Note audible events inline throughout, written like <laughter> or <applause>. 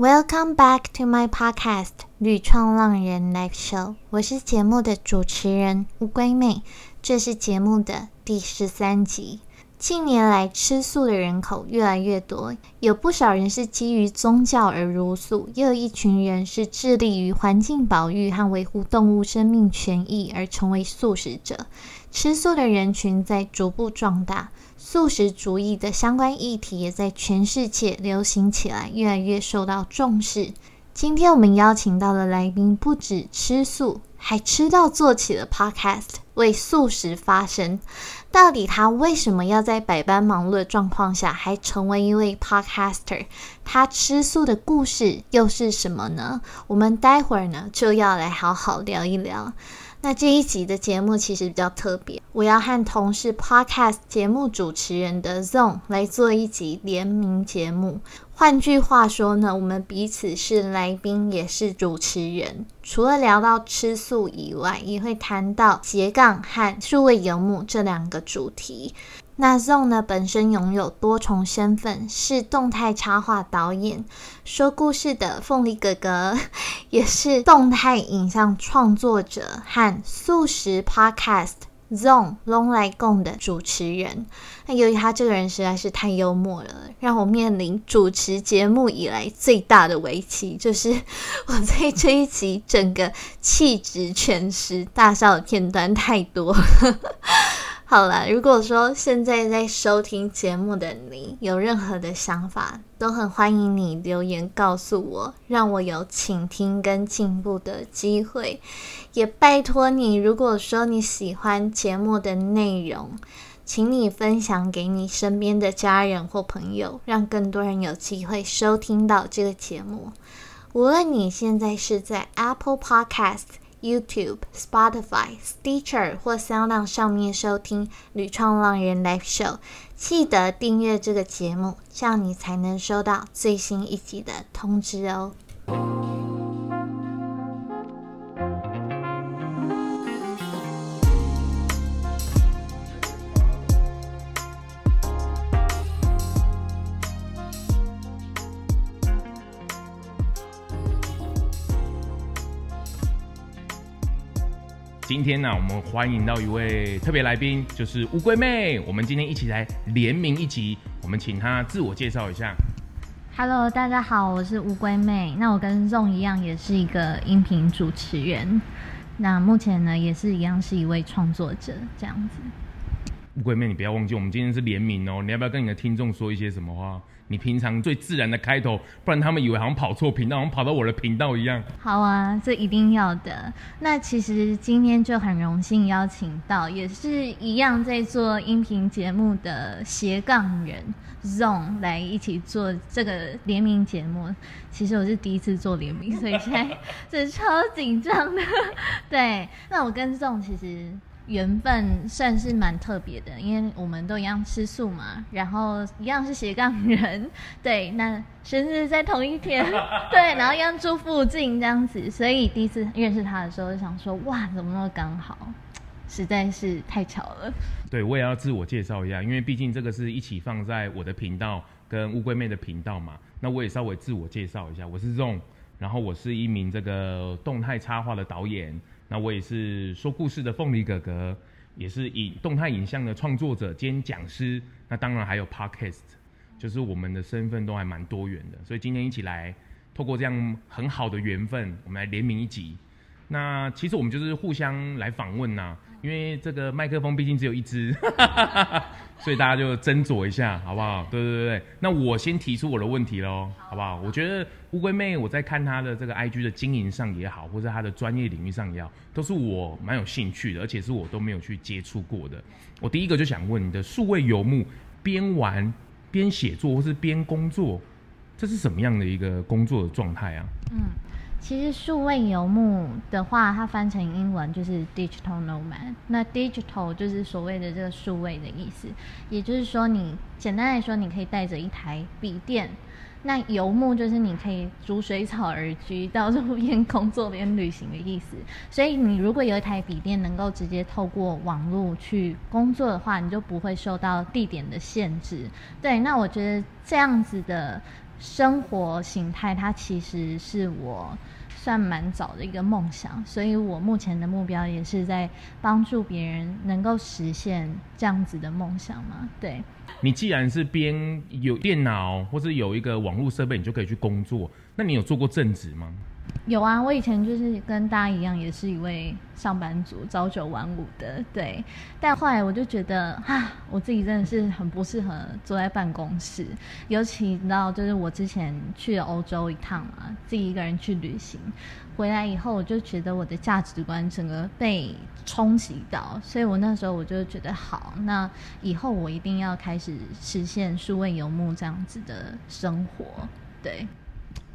Welcome back to my podcast《旅创浪人 Live Show》，我是节目的主持人乌龟妹，这是节目的第十三集。近年来，吃素的人口越来越多，有不少人是基于宗教而入素，也有一群人是致力于环境保育和维护动物生命权益而成为素食者。吃素的人群在逐步壮大，素食主义的相关议题也在全世界流行起来，越来越受到重视。今天我们邀请到的来宾不止吃素，还吃到做起了 Podcast，为素食发声。到底他为什么要在百般忙碌的状况下，还成为一位 Podcaster？他吃素的故事又是什么呢？我们待会儿呢就要来好好聊一聊。那这一集的节目其实比较特别，我要和同事 Podcast 节目主持人的 Zone 来做一集联名节目。换句话说呢，我们彼此是来宾，也是主持人。除了聊到吃素以外，也会谈到斜杠和数位游牧这两个主题。那 Zone 呢，本身拥有多重身份，是动态插画导演、说故事的凤梨哥哥，<laughs> 也是动态影像创作者和素食 Podcast Zone Long 来共的主持人。那由于他这个人实在是太幽默了，让我面临主持节目以来最大的危机，就是 <laughs> 我在这一集整个气质全失，大笑的片段太多。好了，如果说现在在收听节目的你有任何的想法，都很欢迎你留言告诉我，让我有倾听跟进步的机会。也拜托你，如果说你喜欢节目的内容，请你分享给你身边的家人或朋友，让更多人有机会收听到这个节目。无论你现在是在 Apple Podcast。YouTube、Spotify、Stitcher 或相当上面收听《旅创浪人 Live Show》，记得订阅这个节目，这样你才能收到最新一集的通知哦。今天呢，我们欢迎到一位特别来宾，就是乌龟妹。我们今天一起来联名一集，我们请她自我介绍一下。Hello，大家好，我是乌龟妹。那我跟 Zong 一样，也是一个音频主持人。那目前呢，也是一样是一位创作者，这样子。乌龟妹，你不要忘记，我们今天是联名哦。你要不要跟你的听众说一些什么话？你平常最自然的开头，不然他们以为好像跑错频道，好像跑到我的频道一样。好啊，这一定要的。那其实今天就很荣幸邀请到，也是一样在做音频节目的斜杠人 Zone 来一起做这个联名节目。其实我是第一次做联名，所以现在 <laughs> 是超紧张的。对，那我跟 Zone 其实。缘分算是蛮特别的，因为我们都一样吃素嘛，然后一样是斜杠人，对，那生日在同一天，<laughs> 对，然后一样住附近这样子，所以第一次认识他的时候就想说，哇，怎么那么刚好，实在是太巧了。对，我也要自我介绍一下，因为毕竟这个是一起放在我的频道跟乌龟妹的频道嘛，那我也稍微自我介绍一下，我是 Zong，然后我是一名这个动态插画的导演。那我也是说故事的凤梨哥哥，也是影动态影像的创作者兼讲师。那当然还有 podcast，就是我们的身份都还蛮多元的。所以今天一起来，透过这样很好的缘分，我们来联名一集。那其实我们就是互相来访问呐。因为这个麦克风毕竟只有一支，<laughs> 所以大家就斟酌一下，好不好？对对对对，那我先提出我的问题喽，好不好？我觉得乌龟妹，我在看她的这个 IG 的经营上也好，或者她的专业领域上也好，都是我蛮有兴趣的，而且是我都没有去接触过的。我第一个就想问你的数位游牧，边玩边写作或是边工作，这是什么样的一个工作的状态啊？嗯。其实数位游牧的话，它翻成英文就是 digital nomad。那 digital 就是所谓的这个数位的意思，也就是说，你简单来说，你可以带着一台笔电。那游牧就是你可以逐水草而居，到处边工作边旅行的意思。所以你如果有一台笔电，能够直接透过网络去工作的话，你就不会受到地点的限制。对，那我觉得这样子的。生活形态，它其实是我算蛮早的一个梦想，所以我目前的目标也是在帮助别人能够实现这样子的梦想嘛。对，你既然是边有电脑或者有一个网络设备，你就可以去工作，那你有做过正职吗？有啊，我以前就是跟大家一样，也是一位上班族，朝九晚五的，对。但后来我就觉得，啊，我自己真的是很不适合坐在办公室，尤其你知道，就是我之前去了欧洲一趟嘛，自己一个人去旅行，回来以后我就觉得我的价值观整个被冲击到，所以我那时候我就觉得，好，那以后我一定要开始实现数位游牧这样子的生活，对。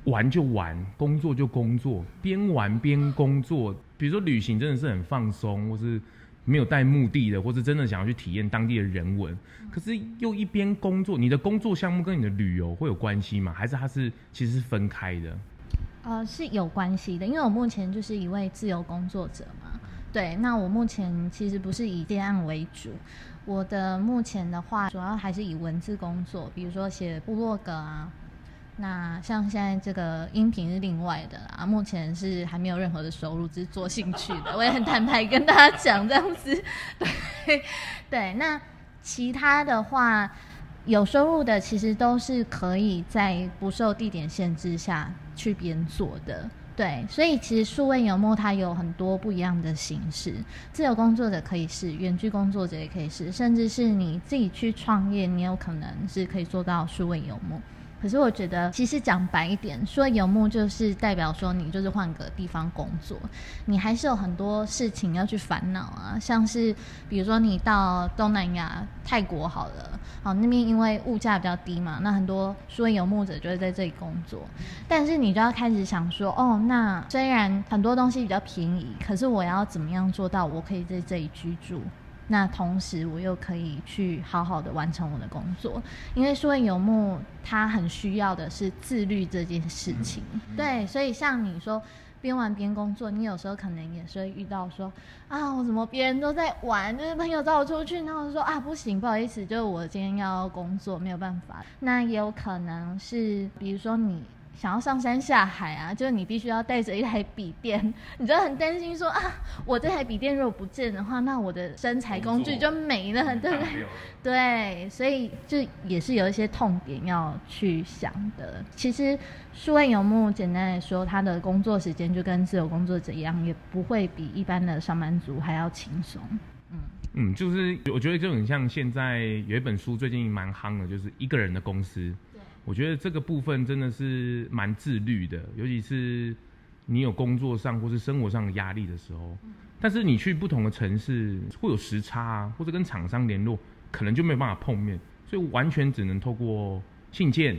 玩就玩，工作就工作，边玩边工作。比如说旅行真的是很放松，或是没有带目的的，或是真的想要去体验当地的人文。可是又一边工作，你的工作项目跟你的旅游会有关系吗？还是它是其实是分开的？呃，是有关系的，因为我目前就是一位自由工作者嘛。对，那我目前其实不是以接案为主，我的目前的话主要还是以文字工作，比如说写部落格啊。那像现在这个音频是另外的啦，目前是还没有任何的收入，只是做兴趣的。我也很坦白跟大家讲这样子，<laughs> 对对。那其他的话有收入的，其实都是可以在不受地点限制下去边做的。对，所以其实数位游牧它有很多不一样的形式，自由工作者可以是，远距工作者也可以是，甚至是你自己去创业，你有可能是可以做到数位游牧。可是我觉得，其实讲白一点，说游牧就是代表说你就是换个地方工作，你还是有很多事情要去烦恼啊。像是比如说你到东南亚泰国好了，好那边因为物价比较低嘛，那很多说游牧者就会在这里工作。但是你就要开始想说，哦，那虽然很多东西比较便宜，可是我要怎么样做到我可以在这里居住？那同时，我又可以去好好的完成我的工作，因为数位游牧它很需要的是自律这件事情。对，所以像你说边玩边工作，你有时候可能也是会遇到说啊，我怎么别人都在玩，就是朋友找我出去，然后说啊不行，不好意思，就是我今天要工作，没有办法。那也有可能是，比如说你。想要上山下海啊，就是你必须要带着一台笔电，<laughs> 你就很担心说啊，我这台笔电如果不见的话，那我的身材工具就没了，对不对？对，所以就也是有一些痛点要去想的。其实数位游牧简单来说，他的工作时间就跟自由工作者一样，也不会比一般的上班族还要轻松。嗯嗯，就是我觉得就很像现在有一本书最近蛮夯的，就是一个人的公司。我觉得这个部分真的是蛮自律的，尤其是你有工作上或是生活上的压力的时候。但是你去不同的城市会有时差啊，或者跟厂商联络，可能就没有办法碰面，所以完全只能透过信件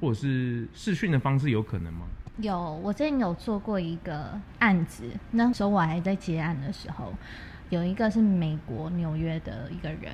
或者是视讯的方式，有可能吗？有，我之前有做过一个案子，那时候我还在接案的时候。有一个是美国纽约的一个人，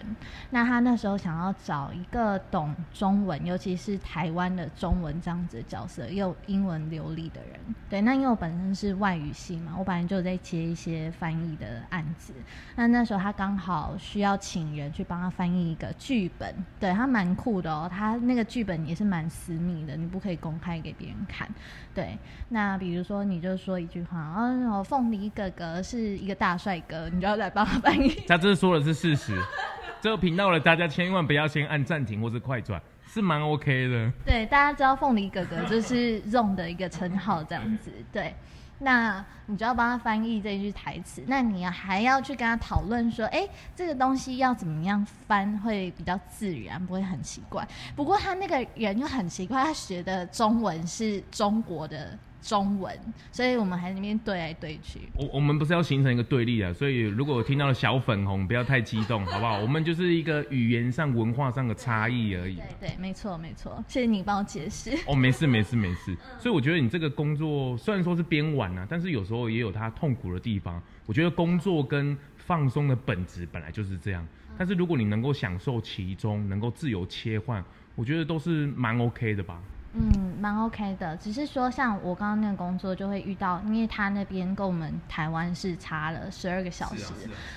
那他那时候想要找一个懂中文，尤其是台湾的中文这样子的角色，又英文流利的人。对，那因为我本身是外语系嘛，我本来就在接一些翻译的案子。那那时候他刚好需要请人去帮他翻译一个剧本，对他蛮酷的哦。他那个剧本也是蛮私密的，你不可以公开给别人看。对，那比如说你就说一句话，啊，凤梨哥哥是一个大帅哥，你就要。来帮他翻译，他这说的是事实。<laughs> 这个频道的大家千万不要先按暂停或是快转，是蛮 OK 的。对，大家知道凤梨哥哥就是 Zone 的一个称号，这样子。对，那你就要帮他翻译这句台词，那你还要去跟他讨论说，哎，这个东西要怎么样翻会比较自然，不会很奇怪。不过他那个人又很奇怪，他学的中文是中国的。中文，所以我们还那边对来对去。我我们不是要形成一个对立啊，所以如果我听到了小粉红，不要太激动，好不好？我们就是一个语言上、文化上的差异而已。对对，没错没错，谢谢你帮我解释。哦，没事没事没事。所以我觉得你这个工作虽然说是边玩啊，但是有时候也有它痛苦的地方。我觉得工作跟放松的本质本来就是这样，但是如果你能够享受其中，能够自由切换，我觉得都是蛮 OK 的吧。嗯，蛮 OK 的，只是说像我刚刚那个工作就会遇到，因为他那边跟我们台湾是差了十二个小时，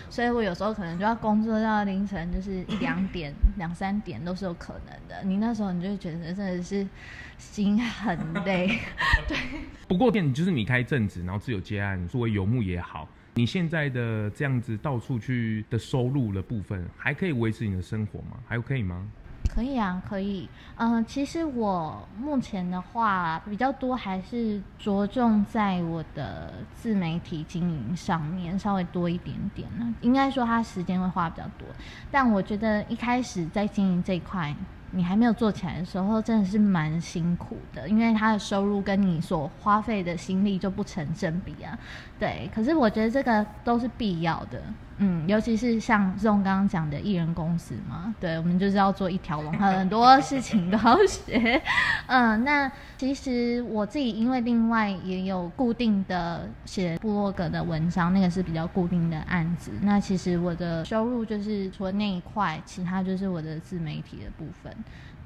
所以我有时候可能就要工作到凌晨，就是一两点、两三点都是有可能的。你那时候你就会觉得真的是心很累，<laughs> 对。不过店就是你开正职，然后自由接案，作为游牧也好，你现在的这样子到处去的收入的部分，还可以维持你的生活吗？还可以吗？可以啊，可以。嗯，其实我目前的话比较多，还是着重在我的自媒体经营上面，稍微多一点点呢。应该说，它时间会花比较多。但我觉得一开始在经营这一块，你还没有做起来的时候，真的是蛮辛苦的，因为它的收入跟你所花费的心力就不成正比啊。对，可是我觉得这个都是必要的。嗯，尤其是像这种刚刚讲的艺人公司嘛，对，我们就是要做一条龙，<laughs> 很多事情都要学。嗯，那其实我自己因为另外也有固定的写部落格的文章，那个是比较固定的案子。那其实我的收入就是除了那一块，其他就是我的自媒体的部分。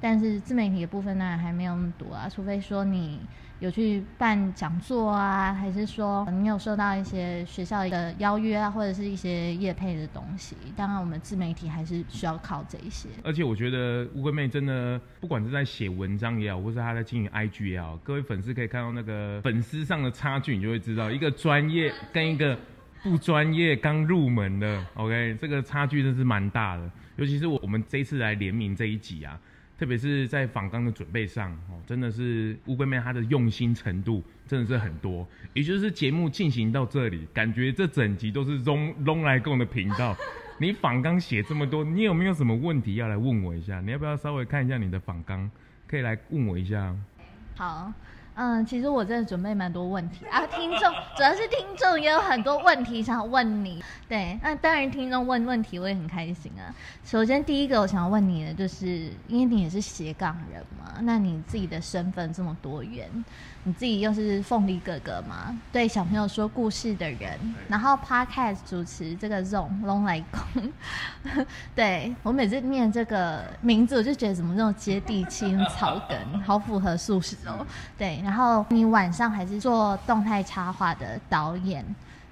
但是自媒体的部分呢，还没有那么多啊，除非说你。有去办讲座啊，还是说你有收到一些学校的邀约啊，或者是一些业配的东西？当然，我们自媒体还是需要靠这一些。而且我觉得乌龟妹真的，不管是在写文章也好，或是她在经营 IG 也好，各位粉丝可以看到那个粉丝上的差距，你就会知道一个专业跟一个不专业刚入门的，OK，这个差距真是蛮大的。尤其是我我们这次来联名这一集啊。特别是在访纲的准备上，哦，真的是乌龟妹她的用心程度真的是很多。也就是节目进行到这里，感觉这整集都是龙龙来共的频道。<laughs> 你访纲写这么多，你有没有什么问题要来问我一下？你要不要稍微看一下你的访纲，可以来问我一下？好。嗯，其实我真的准备蛮多问题啊，听众主要是听众也有很多问题想问你。对，那当然听众问问题我也很开心啊。首先第一个我想要问你的，就是因为你也是斜杠人嘛，那你自己的身份这么多元。你自己又是凤梨哥哥嘛？对小朋友说故事的人，然后 podcast 主持这个 zone 龙来公，对我每次念这个名字，我就觉得怎么那种接地气、草根，好符合素食哦。对，然后你晚上还是做动态插画的导演，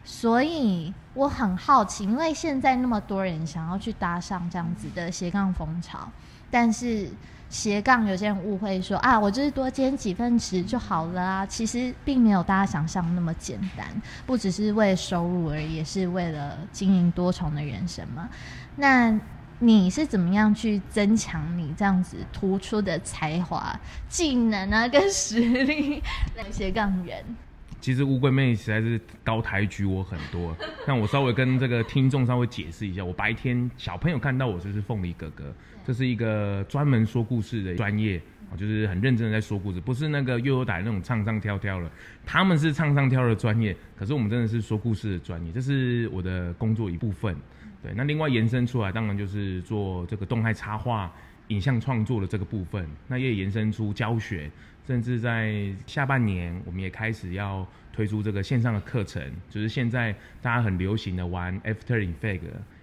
所以我很好奇，因为现在那么多人想要去搭上这样子的斜杠风潮，但是。斜杠，有些人误会说啊，我就是多兼几份职就好了啊。其实并没有大家想象那么简单，不只是为了收入而已，也是为了经营多重的人生嘛。那你是怎么样去增强你这样子突出的才华、技能啊，跟实力？斜杠人，其实乌龟妹实在是高抬举我很多。<laughs> 那我稍微跟这个听众稍微解释一下，我白天小朋友看到我就是凤梨哥哥。这是一个专门说故事的专业啊，就是很认真的在说故事，不是那个悠悠打那种唱唱跳跳了。他们是唱唱跳的专业，可是我们真的是说故事的专业，这是我的工作一部分。对，那另外延伸出来，当然就是做这个动态插画、影像创作的这个部分。那也延伸出教学，甚至在下半年，我们也开始要推出这个线上的课程，就是现在大家很流行的玩 After Effect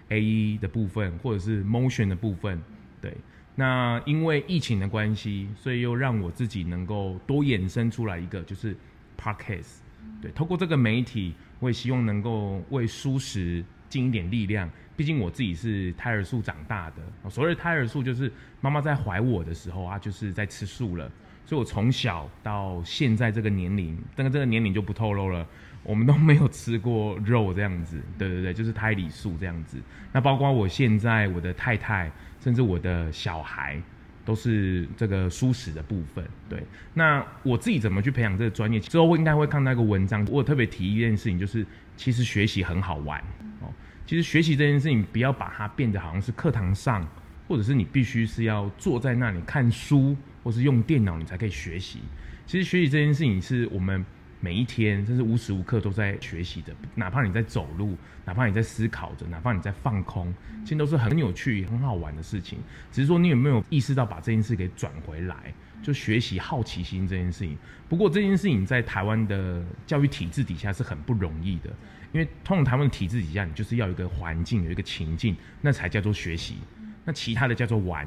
A E 的部分，或者是 Motion 的部分。对，那因为疫情的关系，所以又让我自己能够多衍生出来一个，就是 podcast。对，透过这个媒体，我也希望能够为舒适尽一点力量。毕竟我自己是胎儿素长大的，所谓胎儿素就是妈妈在怀我的时候啊，就是在吃素了。所以我从小到现在这个年龄，但是这个年龄就不透露了。我们都没有吃过肉这样子，对对对，就是胎里素这样子。那包括我现在我的太太，甚至我的小孩，都是这个舒适的部分。对，那我自己怎么去培养这个专业？之后应该会看到一个文章，我特别提一件事情，就是其实学习很好玩哦。其实学习这件事情，不要把它变得好像是课堂上，或者是你必须是要坐在那里看书，或是用电脑你才可以学习。其实学习这件事情是我们。每一天，甚至无时无刻都在学习的，哪怕你在走路，哪怕你在思考着，哪怕你在放空，其实都是很有趣、很好玩的事情。只是说你有没有意识到把这件事给转回来，就学习好奇心这件事情。不过这件事情在台湾的教育体制底下是很不容易的，因为通常台湾的体制底下，你就是要有一个环境，有一个情境，那才叫做学习。那其他的叫做玩，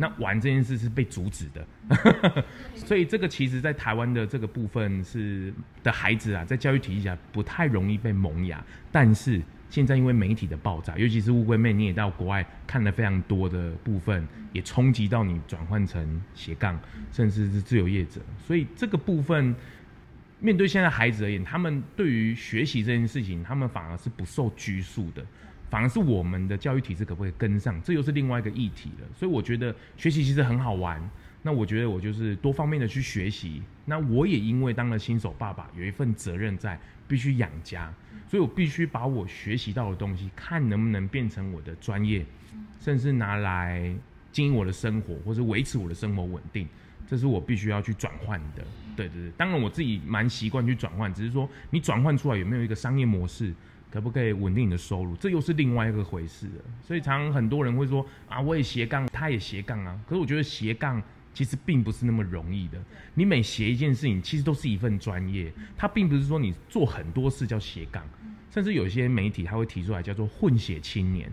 那玩这件事是被阻止的，<laughs> 所以这个其实，在台湾的这个部分是的孩子啊，在教育体系下不太容易被萌芽。但是现在因为媒体的爆炸，尤其是乌龟妹，你也到国外看了非常多的部分，也冲击到你转换成斜杠，甚至是自由业者。所以这个部分，面对现在孩子而言，他们对于学习这件事情，他们反而是不受拘束的。反而是我们的教育体制可不可以跟上，这又是另外一个议题了。所以我觉得学习其实很好玩。那我觉得我就是多方面的去学习。那我也因为当了新手爸爸，有一份责任在，必须养家，所以我必须把我学习到的东西，看能不能变成我的专业，甚至拿来经营我的生活，或是维持我的生活稳定。这是我必须要去转换的。对对对，当然我自己蛮习惯去转换，只是说你转换出来有没有一个商业模式？可不可以稳定你的收入？这又是另外一个回事了。所以常很多人会说啊，我也斜杠，他也斜杠啊。可是我觉得斜杠其实并不是那么容易的。你每斜一件事情，其实都是一份专业。它并不是说你做很多事叫斜杠，甚至有些媒体他会提出来叫做混血青年，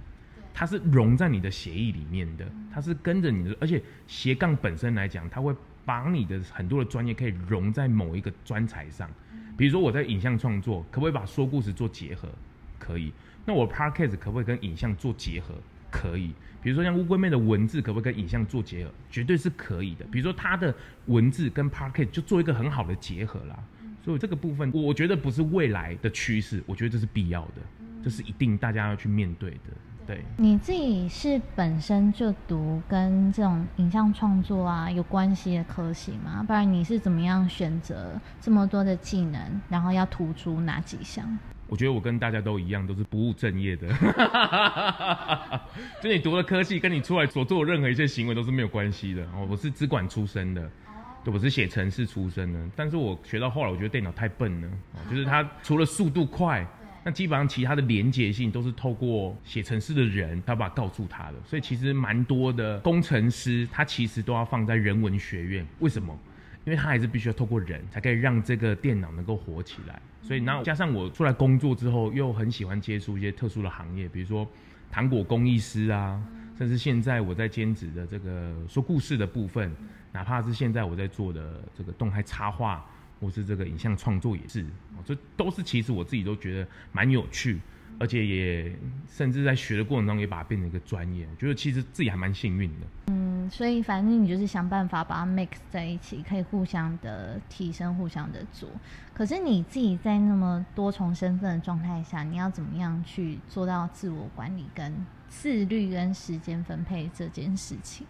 它是融在你的协议里面的，它是跟着你的。而且斜杠本身来讲，它会把你的很多的专业可以融在某一个专才上。比如说我在影像创作，可不可以把说故事做结合？可以。那我 podcast 可不可以跟影像做结合？可以。比如说像乌龟妹的文字，可不可以跟影像做结合？绝对是可以的。比如说她的文字跟 podcast 就做一个很好的结合啦。所以这个部分，我觉得不是未来的趋势，我觉得这是必要的，这是一定大家要去面对的。对，你自己是本身就读跟这种影像创作啊有关系的科系吗？不然你是怎么样选择这么多的技能，然后要突出哪几项？我觉得我跟大家都一样，都是不务正业的。<laughs> 就你读了科系，跟你出来所做任何一些行为都是没有关系的。哦，我是资管出身的，对，我是写程式出身的。但是我学到后来，我觉得电脑太笨了，就是它除了速度快。那基本上其他的连结性都是透过写程式的人，他把告诉他的，所以其实蛮多的工程师，他其实都要放在人文学院。为什么？因为他还是必须要透过人才可以让这个电脑能够活起来。所以，那加上我出来工作之后，又很喜欢接触一些特殊的行业，比如说糖果工艺师啊，甚至现在我在兼职的这个说故事的部分，哪怕是现在我在做的这个动态插画。或是这个影像创作也是，这都是其实我自己都觉得蛮有趣，而且也甚至在学的过程中也把它变成一个专业，我觉得其实自己还蛮幸运的。嗯，所以反正你就是想办法把它 mix 在一起，可以互相的提升，互相的做。可是你自己在那么多重身份的状态下，你要怎么样去做到自我管理、跟自律、跟时间分配这件事情？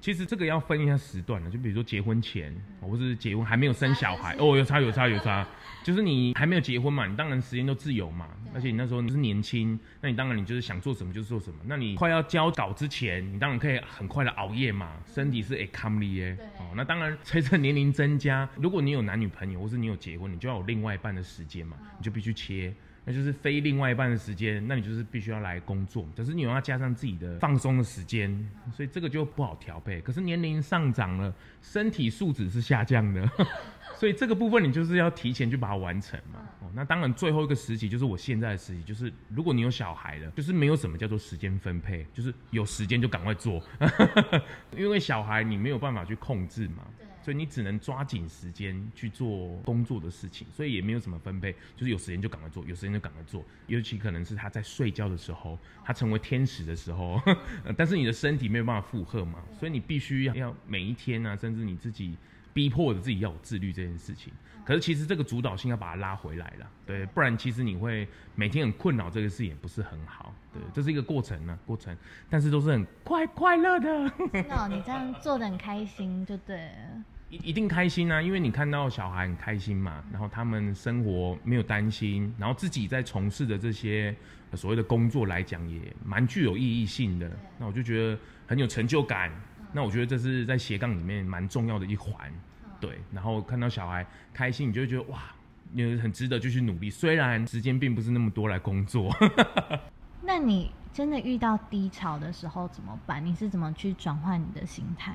其实这个要分一下时段的，就比如说结婚前，或是结婚还没有生小孩，哦，有差有差有差。就是你还没有结婚嘛，你当然时间都自由嘛，而且你那时候你是年轻，那你当然你就是想做什么就做什么。那你快要交稿之前，你当然可以很快的熬夜嘛，身体是 a c o m l y 耶。哦，那当然随着年龄增加，如果你有男女朋友，或是你有结婚，你就要有另外一半的时间嘛，你就必须切。那就是非另外一半的时间，那你就是必须要来工作，可是你又要加上自己的放松的时间，所以这个就不好调配。可是年龄上涨了，身体素质是下降的，<laughs> 所以这个部分你就是要提前去把它完成嘛。哦，那当然最后一个时期就是我现在的时期，就是如果你有小孩了，就是没有什么叫做时间分配，就是有时间就赶快做，<laughs> 因为小孩你没有办法去控制嘛。所以你只能抓紧时间去做工作的事情，所以也没有什么分配，就是有时间就赶快做，有时间就赶快做。尤其可能是他在睡觉的时候，他成为天使的时候，<laughs> 但是你的身体没有办法负荷嘛，所以你必须要每一天啊，甚至你自己逼迫着自己要有自律这件事情。可是其实这个主导性要把它拉回来了，对，不然其实你会每天很困扰，这个事也不是很好。对，这是一个过程呢，过程，但是都是很快快乐的。真的，你这样做的很开心，就对。<laughs> 一一定开心啊，因为你看到小孩很开心嘛，然后他们生活没有担心，然后自己在从事的这些所谓的工作来讲，也蛮具有意义性的。那我就觉得很有成就感。那我觉得这是在斜杠里面蛮重要的一环。对，然后看到小孩开心，你就会觉得哇，你很值得继续努力。虽然时间并不是那么多来工作。<laughs> 那你真的遇到低潮的时候怎么办？你是怎么去转换你的心态？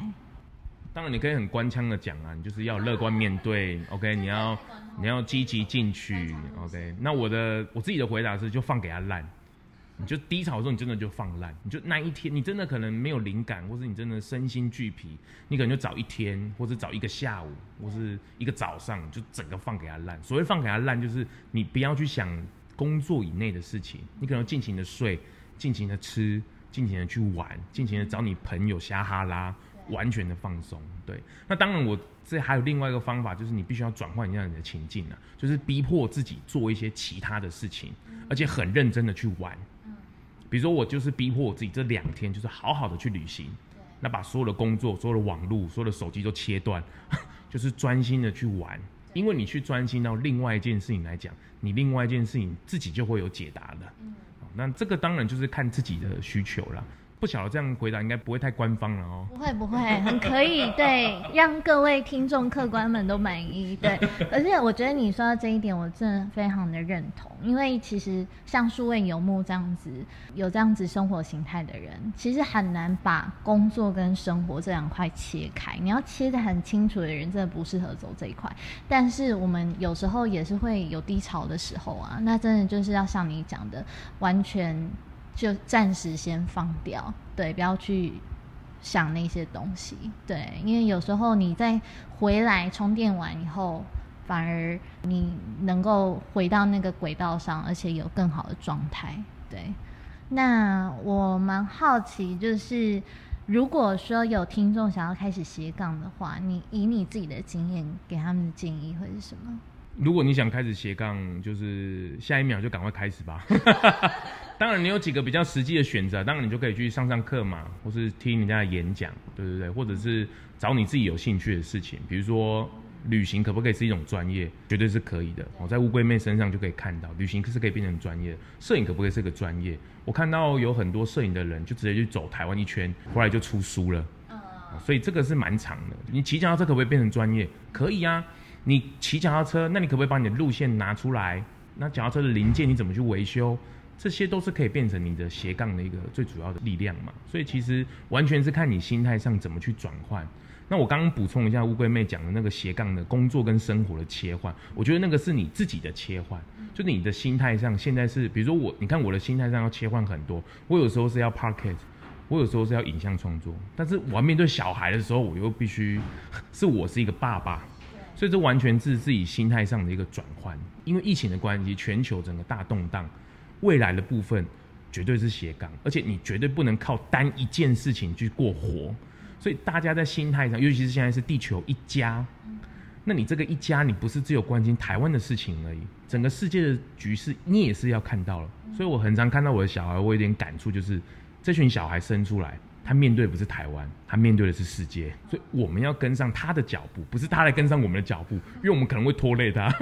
当然，你可以很官腔的讲啊，你就是要乐观面对，<laughs> OK？你要你要积极进取，OK？那我的我自己的回答是，就放给他烂，你就低潮的时候，你真的就放烂，你就那一天，你真的可能没有灵感，或是你真的身心俱疲，你可能就找一天，或者找一个下午，或是一个早上，就整个放给他烂。所谓放给他烂，就是你不要去想工作以内的事情，你可能尽情的睡，尽情的吃，尽情的去玩，尽情的找你朋友瞎哈拉，完全的放松。对，那当然我这还有另外一个方法，就是你必须要转换一下你的情境啊，就是逼迫自己做一些其他的事情，而且很认真的去玩。比如说，我就是逼迫我自己这两天，就是好好的去旅行，那把所有的工作、所有的网络、所有的手机都切断，<laughs> 就是专心的去玩。因为你去专心到另外一件事情来讲，你另外一件事情自己就会有解答的。那这个当然就是看自己的需求了。不晓得这样回答应该不会太官方了哦。不会不会，很可以，对，让各位听众客官们都满意，对。<laughs> 而且我觉得你说到这一点，我真的非常的认同，因为其实像数位游牧这样子，有这样子生活形态的人，其实很难把工作跟生活这两块切开。你要切的很清楚的人，真的不适合走这一块。但是我们有时候也是会有低潮的时候啊，那真的就是要像你讲的，完全。就暂时先放掉，对，不要去想那些东西，对，因为有时候你在回来充电完以后，反而你能够回到那个轨道上，而且有更好的状态，对。那我蛮好奇，就是如果说有听众想要开始斜杠的话，你以你自己的经验给他们的建议会是什么？如果你想开始斜杠，就是下一秒就赶快开始吧。<laughs> 当然，你有几个比较实际的选择，当然你就可以去上上课嘛，或是听人家的演讲，对对对，或者是找你自己有兴趣的事情，比如说旅行可不可以是一种专业？绝对是可以的。我在乌龟妹身上就可以看到，旅行是可以变成专业。摄影可不可以是个专业？我看到有很多摄影的人就直接去走台湾一圈，后来就出书了。所以这个是蛮长的。你骑脚踏车可不可以变成专业？可以啊。你骑脚踏车，那你可不可以把你的路线拿出来？那脚踏车的零件你怎么去维修？这些都是可以变成你的斜杠的一个最主要的力量嘛。所以其实完全是看你心态上怎么去转换。那我刚刚补充一下乌龟妹讲的那个斜杠的工作跟生活的切换，我觉得那个是你自己的切换，就你的心态上现在是，比如说我，你看我的心态上要切换很多。我有时候是要 parket，我有时候是要影像创作，但是我要面对小孩的时候，我又必须 <laughs> 是我是一个爸爸。所以这完全是自己心态上的一个转换，因为疫情的关系，全球整个大动荡，未来的部分绝对是斜杠，而且你绝对不能靠单一件事情去过活。所以大家在心态上，尤其是现在是地球一家，那你这个一家，你不是只有关心台湾的事情而已，整个世界的局势你也是要看到了。所以我很常看到我的小孩，我有点感触，就是这群小孩生出来。他面对不是台湾，他面对的是世界，所以我们要跟上他的脚步，不是他来跟上我们的脚步，因为我们可能会拖累他。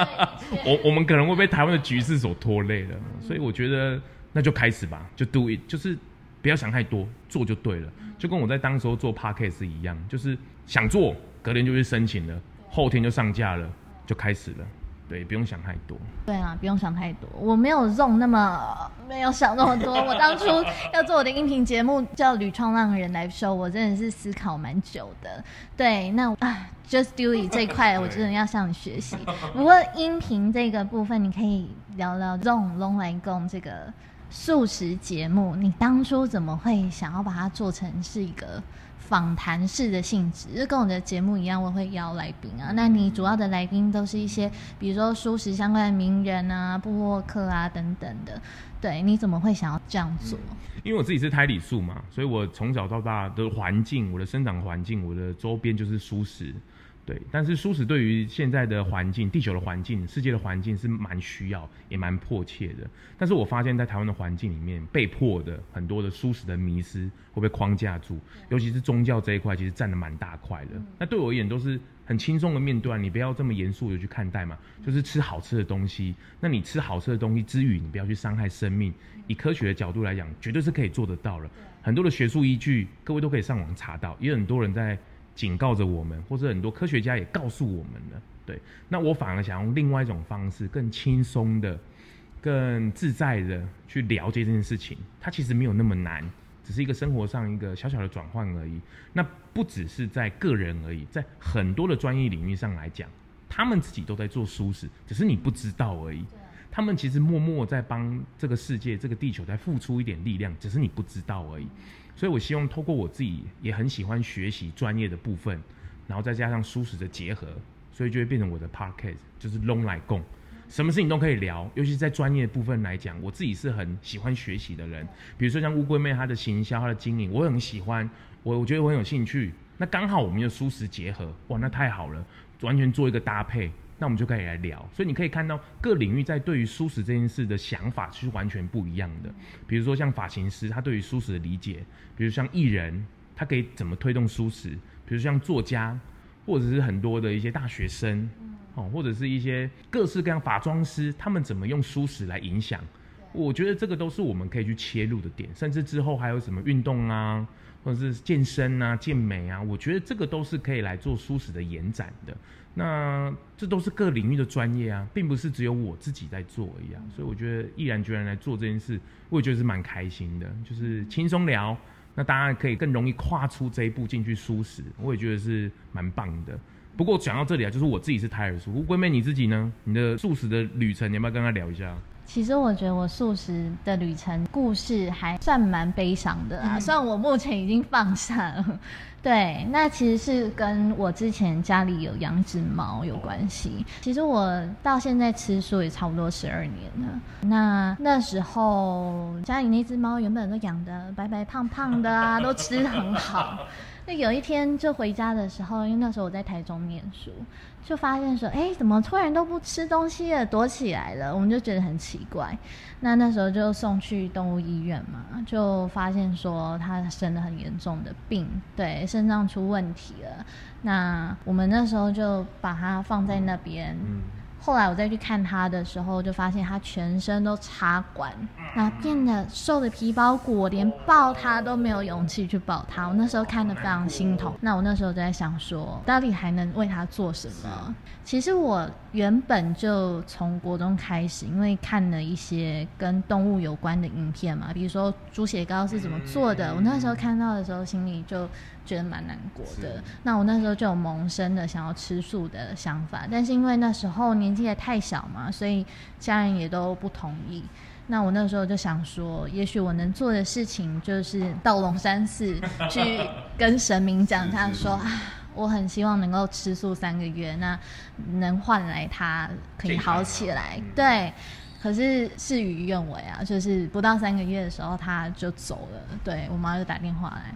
<laughs> 我我们可能会被台湾的局势所拖累了，所以我觉得那就开始吧，就 do it，就是不要想太多，做就对了。就跟我在当时候做 podcast 一样，就是想做，隔天就去申请了，后天就上架了，就开始了。对，不用想太多。对啊，不用想太多。我没有用那么没有想那么多。<laughs> 我当初要做我的音频节目叫《屡创浪人》来说，我真的是思考蛮久的。对，那啊，Just Do It 这一块，<laughs> 我真的要向你学习。<laughs> 不过音频这个部分，你可以聊聊《Long Long 来共这个素食节目，你当初怎么会想要把它做成是一个？访谈式的性质，就跟我的节目一样，我会邀来宾啊。那你主要的来宾都是一些，比如说舒适相关的名人啊、布洛克啊等等的。对，你怎么会想要这样做？因为我自己是胎里素嘛，所以我从小到大的环境，我的生长环境，我的周边就是舒适。对，但是舒适对于现在的环境、地球的环境、世界的环境是蛮需要，也蛮迫切的。但是我发现，在台湾的环境里面，被迫的很多的舒适的迷失会被框架住，尤其是宗教这一块，其实占了蛮大块的。那对我而言，都是很轻松的面对，你不要这么严肃的去看待嘛，就是吃好吃的东西。那你吃好吃的东西之余，你不要去伤害生命。以科学的角度来讲，绝对是可以做得到了。很多的学术依据，各位都可以上网查到，也有很多人在。警告着我们，或者很多科学家也告诉我们了。对，那我反而想用另外一种方式，更轻松的、更自在的去了解这件事情。它其实没有那么难，只是一个生活上一个小小的转换而已。那不只是在个人而已，在很多的专业领域上来讲，他们自己都在做舒适，只是你不知道而已。他们其实默默在帮这个世界、这个地球在付出一点力量，只是你不知道而已。所以我希望透过我自己也很喜欢学习专业的部分，然后再加上舒适的结合，所以就会变成我的 podcast，就是 long 来共。什么事情都可以聊，尤其是在专业部分来讲，我自己是很喜欢学习的人。比如说像乌龟妹她的行销、她的经营，我很喜欢，我我觉得我很有兴趣。那刚好我们又舒适结合，哇，那太好了，完全做一个搭配，那我们就可以来聊。所以你可以看到各领域在对于舒适这件事的想法是完全不一样的。比如说像发型师，他对于舒适的理解；，比如像艺人，他可以怎么推动舒适；，比如像作家，或者是很多的一些大学生。哦，或者是一些各式各样法妆师，他们怎么用舒适来影响？我觉得这个都是我们可以去切入的点，甚至之后还有什么运动啊，或者是健身啊、健美啊，我觉得这个都是可以来做舒适的延展的。那这都是各领域的专业啊，并不是只有我自己在做一样。所以我觉得毅然决然来做这件事，我也觉得是蛮开心的，就是轻松聊，那当然可以更容易跨出这一步进去舒适，我也觉得是蛮棒的。不过讲到这里啊，就是我自己是胎儿素。乌龟妹你自己呢？你的素食的旅程，你要不要跟他聊一下？其实我觉得我素食的旅程故事还算蛮悲伤的啊，虽然我目前已经放下了。对，那其实是跟我之前家里有养只猫有关系。其实我到现在吃素也差不多十二年了。那那时候家里那只猫原本都养的白白胖胖的啊，都吃得很好。那有一天就回家的时候，因为那时候我在台中念书，就发现说，哎，怎么突然都不吃东西了，躲起来了？我们就觉得很奇怪。那那时候就送去动物医院嘛，就发现说它生了很严重的病，对，肾脏出问题了。那我们那时候就把它放在那边。后来我再去看他的时候，就发现他全身都插管，那变得瘦的皮包骨，连抱他都没有勇气去抱他。我那时候看得非常心痛。那我那时候就在想说，到底还能为他做什么？其实我原本就从国中开始，因为看了一些跟动物有关的影片嘛，比如说猪血糕是怎么做的。我那时候看到的时候，心里就。觉得蛮难过的，那我那时候就有萌生的想要吃素的想法，但是因为那时候年纪也太小嘛，所以家人也都不同意。那我那时候就想说，也许我能做的事情就是到龙山寺 <laughs> 去跟神明讲，他说啊，我很希望能够吃素三个月，那能换来他可以好起来。对，可是事与愿违啊，就是不到三个月的时候他就走了。对我妈就打电话来。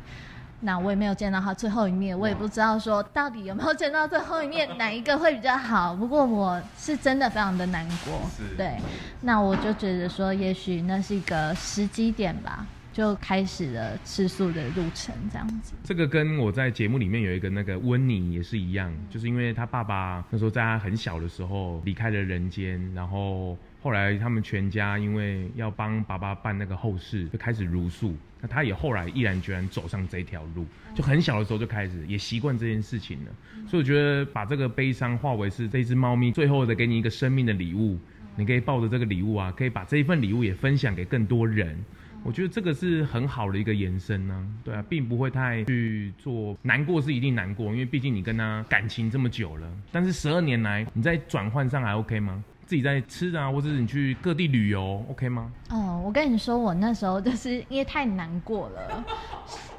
那我也没有见到他最后一面，我也不知道说到底有没有见到最后一面，<laughs> 哪一个会比较好。不过我是真的非常的难过，对。那我就觉得说，也许那是一个时机点吧，就开始了吃素的路程，这样子。这个跟我在节目里面有一个那个温妮也是一样，就是因为他爸爸那时候在他很小的时候离开了人间，然后。后来他们全家因为要帮爸爸办那个后事，就开始茹素。那他也后来毅然决然走上这条路，就很小的时候就开始也习惯这件事情了。所以我觉得把这个悲伤化为是这只猫咪最后的给你一个生命的礼物，你可以抱着这个礼物啊，可以把这一份礼物也分享给更多人。我觉得这个是很好的一个延伸呢。对啊，并不会太去做难过是一定难过，因为毕竟你跟他感情这么久了。但是十二年来你在转换上还 OK 吗？自己在吃啊，或者是你去各地旅游，OK 吗？哦，我跟你说，我那时候就是因为太难过了，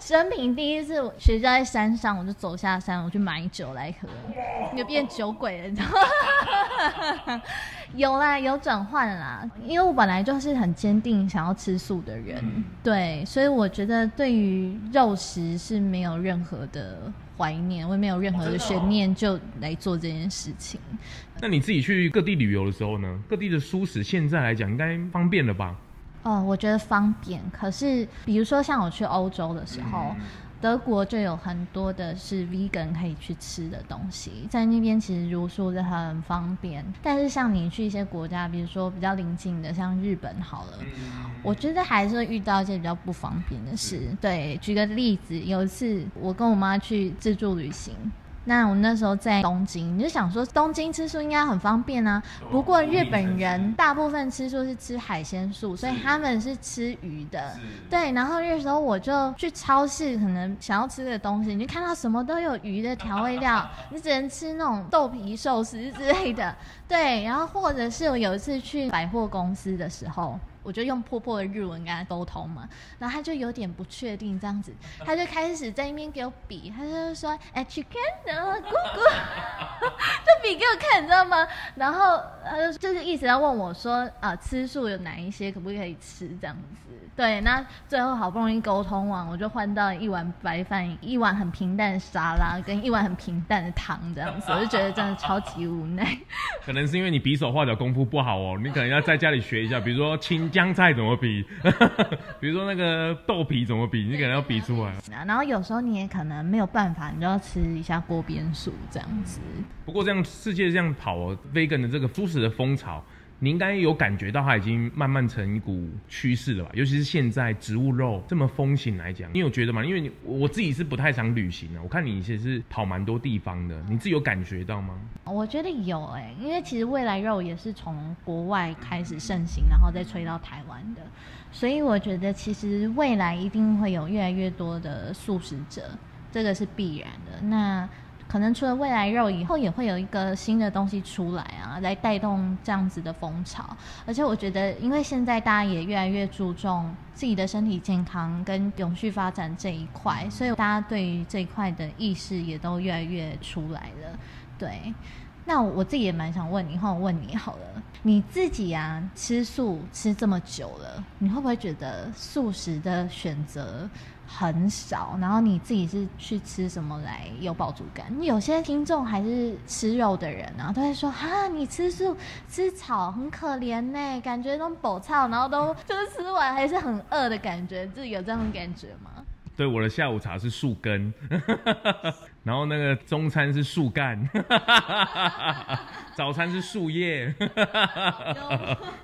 生平第一次学校在山上，我就走下山，我去买酒来喝，你就变酒鬼了，你知道吗？<laughs> 有啦，有转换啦，因为我本来就是很坚定想要吃素的人，对，所以我觉得对于肉食是没有任何的。怀念，我也没有任何的悬念，就来做这件事情。那你自己去各地旅游的时候呢？各地的舒适现在来讲应该方便了吧？哦，我觉得方便。可是，比如说像我去欧洲的时候。德国就有很多的是 vegan 可以去吃的东西，在那边其实如素是很方便。但是像你去一些国家，比如说比较邻近的，像日本好了，我觉得还是会遇到一些比较不方便的事。对，举个例子，有一次我跟我妈去自助旅行。那我那时候在东京，你就想说东京吃素应该很方便啊。不过日本人大部分吃素是吃海鲜素，所以他们是吃鱼的。对，然后那时候我就去超市，可能想要吃的东西，你就看到什么都有鱼的调味料，<laughs> 你只能吃那种豆皮寿司之类的。对，然后或者是我有一次去百货公司的时候。我就用破破的日文跟他沟通嘛，然后他就有点不确定这样子，<laughs> 他就开始在那边给我比，他就说哎，chicken 的姑姑，就比 <laughs> 给我看，你知道吗？<laughs> 然后他就就是一直在问我说啊，吃素有哪一些，可不可以吃这样子？对，那最后好不容易沟通完，我就换到一碗白饭，一碗很平淡的沙拉，跟一碗很平淡的汤这样子，我就觉得真的超级无奈。可能是因为你比手画脚功夫不好哦，你可能要在家里学一下，比如说青江菜怎么比，<laughs> 比如说那个豆皮怎么比，你可能要比出来。然后有时候你也可能没有办法，你就要吃一下锅边素这样子。不过这样世界这样跑，vegan 的这个素食的风潮。你应该有感觉到它已经慢慢成一股趋势了吧？尤其是现在植物肉这么风行来讲，你有觉得吗？因为你我自己是不太想旅行的，我看你其实是跑蛮多地方的，你自己有感觉到吗？我觉得有哎，因为其实未来肉也是从国外开始盛行，然后再吹到台湾的，所以我觉得其实未来一定会有越来越多的素食者，这个是必然的。那可能除了未来肉以后，也会有一个新的东西出来啊，来带动这样子的风潮。而且我觉得，因为现在大家也越来越注重自己的身体健康跟永续发展这一块，所以大家对于这一块的意识也都越来越出来了。对，那我自己也蛮想问你，或我问你好了，你自己啊吃素吃这么久了，你会不会觉得素食的选择？很少，然后你自己是去吃什么来有饱足感？有些听众还是吃肉的人啊，都会说哈，你吃素吃草很可怜呢，感觉那种饱草，然后都 <laughs> 就是吃完还是很饿的感觉，自己有这样的感觉吗？对，我的下午茶是树根，然后那个中餐是树干，早餐是树叶。对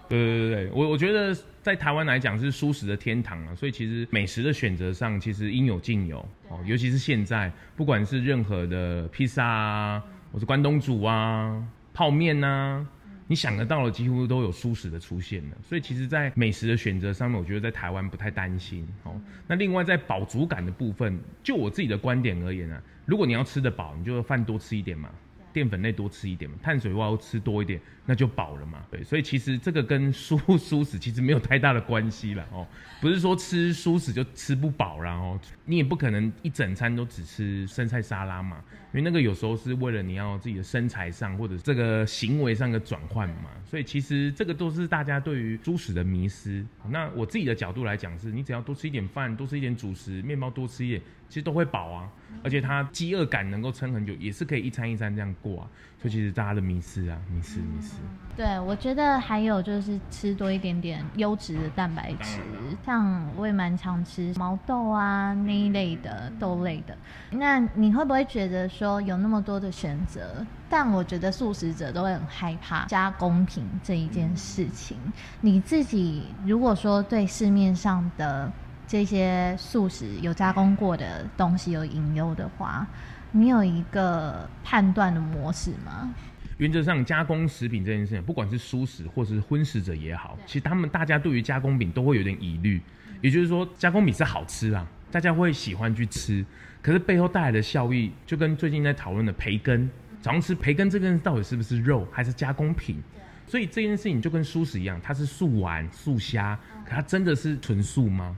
对对对，我我觉得在台湾来讲是舒食的天堂啊，所以其实美食的选择上其实应有尽有哦，尤其是现在，不管是任何的披萨啊，或是关东煮啊，泡面呐。你想得到的几乎都有素食的出现了，所以其实，在美食的选择上面，我觉得在台湾不太担心哦。那另外在饱足感的部分，就我自己的观点而言呢，如果你要吃得饱，你就饭多吃一点嘛。淀粉类多吃一点嘛，碳水化合物吃多一点，那就饱了嘛。对，所以其实这个跟蔬 <laughs> 蔬食其实没有太大的关系了哦。不是说吃蔬食就吃不饱然后你也不可能一整餐都只吃生菜沙拉嘛，因为那个有时候是为了你要自己的身材上或者这个行为上的转换嘛。所以其实这个都是大家对于蔬食的迷失。那我自己的角度来讲，是你只要多吃一点饭，多吃一点主食，面包多吃一点。其实都会饱啊，而且它饥饿感能够撑很久，也是可以一餐一餐这样过啊。所以其实大家的迷失啊，迷失迷失。对，我觉得还有就是吃多一点点优质的蛋白质，像我也蛮常吃毛豆啊那一类的豆类的。那你会不会觉得说有那么多的选择，但我觉得素食者都会很害怕加工品这一件事情？你自己如果说对市面上的。这些素食有加工过的东西有隐忧的话，你有一个判断的模式吗？原则上，加工食品这件事情，不管是素食或是荤食者也好，其实他们大家对于加工品都会有点疑虑。也就是说，加工品是好吃啊，大家会喜欢去吃，可是背后带来的效益，就跟最近在讨论的培根，早上吃培根这根到底是不是肉，还是加工品？所以这件事情就跟素食一样，它是素丸、素虾，可它真的是纯素吗？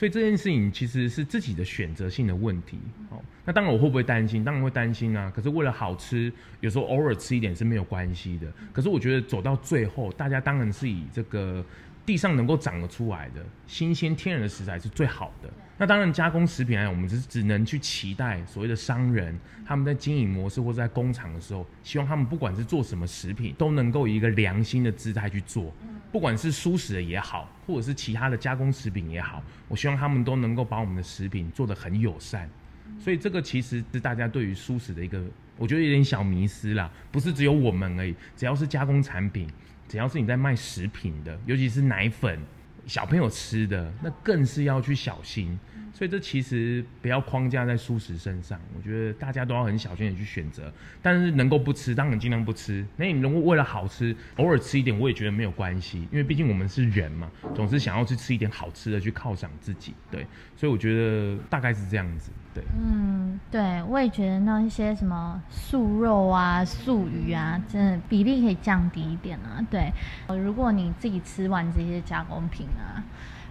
所以这件事情其实是自己的选择性的问题。哦，那当然我会不会担心？当然会担心啊。可是为了好吃，有时候偶尔吃一点是没有关系的。可是我觉得走到最后，大家当然是以这个。地上能够长得出来的新鲜天然的食材是最好的。那当然，加工食品来讲，我们只只能去期待所谓的商人他们在经营模式或者在工厂的时候，希望他们不管是做什么食品，都能够以一个良心的姿态去做。不管是素食的也好，或者是其他的加工食品也好，我希望他们都能够把我们的食品做得很友善。所以这个其实是大家对于素食的一个，我觉得有点小迷失啦。不是只有我们而已，只要是加工产品。只要是你在卖食品的，尤其是奶粉，小朋友吃的，那更是要去小心。所以这其实不要框架在素食身上，我觉得大家都要很小心的去选择。但是能够不吃，当然尽量不吃。那你如果为了好吃，偶尔吃一点，我也觉得没有关系，因为毕竟我们是人嘛，总是想要去吃一点好吃的去犒赏自己。对，所以我觉得大概是这样子。对，嗯，对，我也觉得那一些什么素肉啊、素鱼啊，真的比例可以降低一点啊。对，如果你自己吃完这些加工品啊，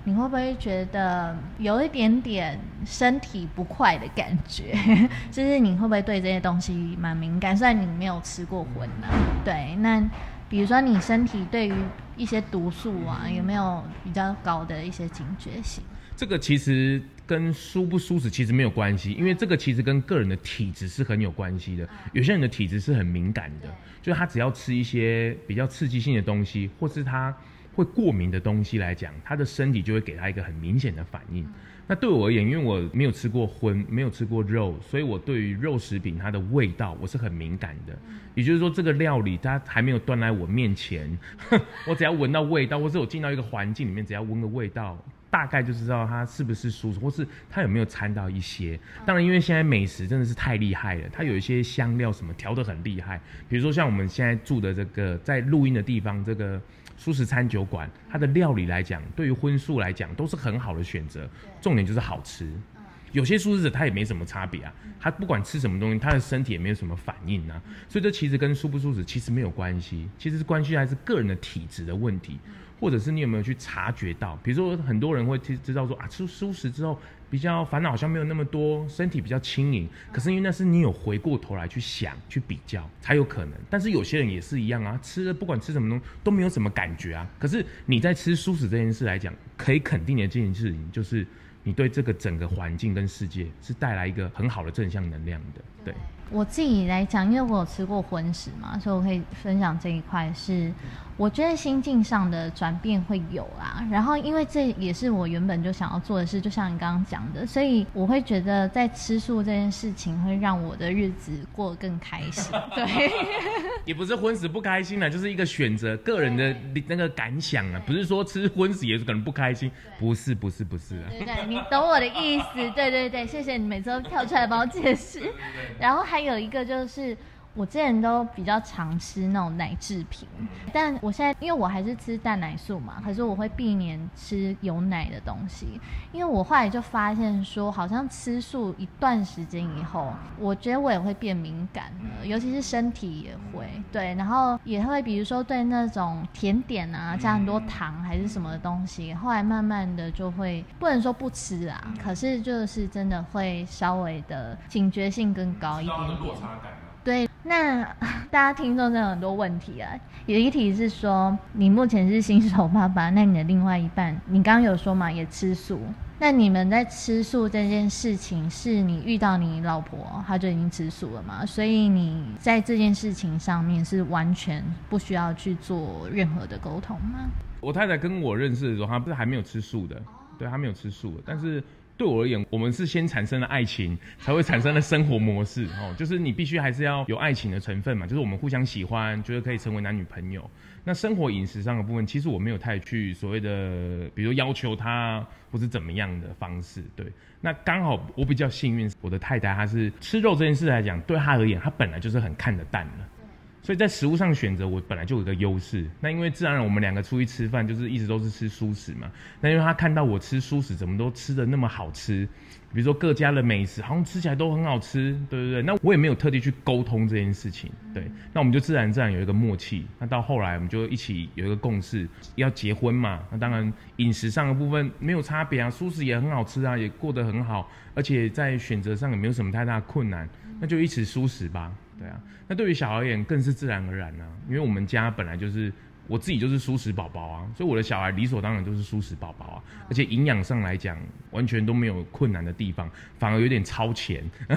你会不会觉得有一点点身体不快的感觉？<laughs> 就是你会不会对这些东西蛮敏感？虽然你没有吃过荤呢，对，那比如说你身体对于一些毒素啊，有没有比较高的一些警觉性？这个其实跟舒不舒适其实没有关系，因为这个其实跟个人的体质是很有关系的。有些人的体质是很敏感的，就是他只要吃一些比较刺激性的东西，或是他。会过敏的东西来讲，他的身体就会给他一个很明显的反应。那对我而言，因为我没有吃过荤，没有吃过肉，所以我对于肉食品它的味道我是很敏感的。也就是说，这个料理它还没有端来我面前，<laughs> 我只要闻到味道，或是我进到一个环境里面，只要闻个味道，大概就知道它是不是舒服，或是它有没有掺到一些。当然，因为现在美食真的是太厉害了，它有一些香料什么调得很厉害。比如说像我们现在住的这个在录音的地方，这个。素食餐酒馆，它的料理来讲，对于荤素来讲都是很好的选择。重点就是好吃。有些素食者他也没什么差别啊，他不管吃什么东西，他的身体也没有什么反应啊。所以这其实跟素不素食其实没有关系，其实是关系还是个人的体质的问题。或者是你有没有去察觉到？比如说很多人会知知道说啊，吃素食之后比较烦恼，好像没有那么多，身体比较轻盈。可是因为那是你有回过头来去想、去比较才有可能。但是有些人也是一样啊，吃了不管吃什么东西都没有什么感觉啊。可是你在吃素食这件事来讲，可以肯定的这件事情就是你对这个整个环境跟世界是带来一个很好的正向能量的，对。我自己来讲，因为我有吃过荤食嘛，所以我可以分享这一块。是我觉得心境上的转变会有啊。然后，因为这也是我原本就想要做的事，就像你刚刚讲的，所以我会觉得在吃素这件事情会让我的日子过得更开心。对，<laughs> 也不是荤食不开心了，就是一个选择，个人的那个感想啊，不是说吃荤食也是可能不开心。不是，不是，不是。对对，你懂我的意思。对对对，谢谢你每次都跳出来帮我解释。然后还。还有一个就是，我之前都比较常吃那种奶制品，但我现在因为我还是吃蛋奶素嘛，可是我会避免吃有奶的东西，因为我后来就发现说，好像吃素一段时间以后，我觉得我也会变敏感了，尤其是身体也会。对，然后也会比如说对那种甜点啊加很多糖还是什么的东西，后来慢慢的就会不能说不吃啊，可是就是真的会稍微的警觉性更高一点。对，那大家听众真的很多问题啊。有一题是说，你目前是新手爸爸，那你的另外一半，你刚刚有说嘛，也吃素。那你们在吃素这件事情，是你遇到你老婆，她就已经吃素了嘛？所以你在这件事情上面是完全不需要去做任何的沟通吗？我太太跟我认识的时候，她不是还没有吃素的，对，她没有吃素的，但是。对我而言，我们是先产生了爱情，才会产生了生活模式哦。就是你必须还是要有爱情的成分嘛，就是我们互相喜欢，觉得可以成为男女朋友。那生活饮食上的部分，其实我没有太去所谓的，比如要求他或是怎么样的方式。对，那刚好我比较幸运，我的太太她是吃肉这件事来讲，对她而言，她本来就是很看得淡的。所以在食物上选择，我本来就有一个优势。那因为自然而然，我们两个出去吃饭，就是一直都是吃素食嘛。那因为他看到我吃素食，怎么都吃的那么好吃，比如说各家的美食，好像吃起来都很好吃，对不对。那我也没有特地去沟通这件事情，对。那我们就自然自然有一个默契。那到后来，我们就一起有一个共识，要结婚嘛。那当然饮食上的部分没有差别啊，素食也很好吃啊，也过得很好，而且在选择上也没有什么太大困难，那就一起素食吧。对啊，那对于小孩而言更是自然而然呢，因为我们家本来就是我自己就是素食宝宝啊，所以我的小孩理所当然都是素食宝宝啊，而且营养上来讲完全都没有困难的地方，反而有点超前。<laughs>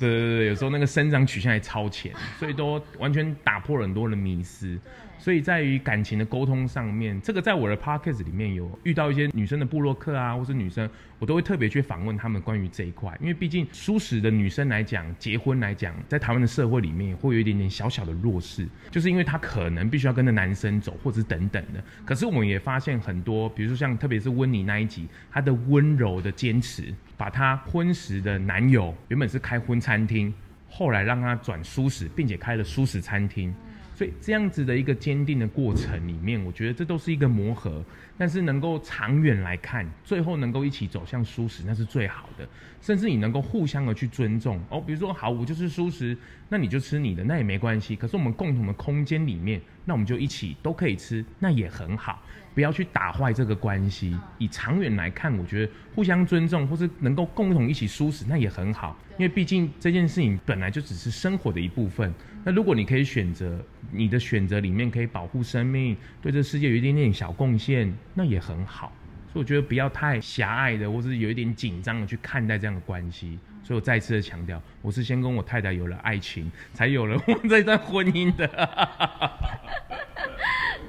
对对对，有时候那个生长曲线还超前，<laughs> 所以都完全打破了很多的迷思。所以在于感情的沟通上面，这个在我的 podcast 里面有遇到一些女生的部落客啊，或是女生，我都会特别去访问他们关于这一块，因为毕竟舒适的女生来讲，结婚来讲，在台湾的社会里面会有一点点小小的弱势，就是因为她可能必须要跟着男生走，或者是等等的。可是我们也发现很多，比如说像特别是温妮那一集，她的温柔的坚持，把她婚时的男友原本是开婚餐厅，后来让她转舒适，并且开了舒适餐厅。所以这样子的一个坚定的过程里面，我觉得这都是一个磨合，但是能够长远来看，最后能够一起走向舒适，那是最好的。甚至你能够互相的去尊重哦，比如说好，我就是舒适，那你就吃你的，那也没关系。可是我们共同的空间里面，那我们就一起都可以吃，那也很好。不要去打坏这个关系。以长远来看，我觉得互相尊重，或是能够共同一起舒适，那也很好。因为毕竟这件事情本来就只是生活的一部分。那如果你可以选择，你的选择里面可以保护生命，对这世界有一点点小贡献，那也很好。所以我觉得不要太狭隘的，或是有一点紧张的去看待这样的关系。所以我再次的强调，我是先跟我太太有了爱情，才有了我这段婚姻的。<laughs>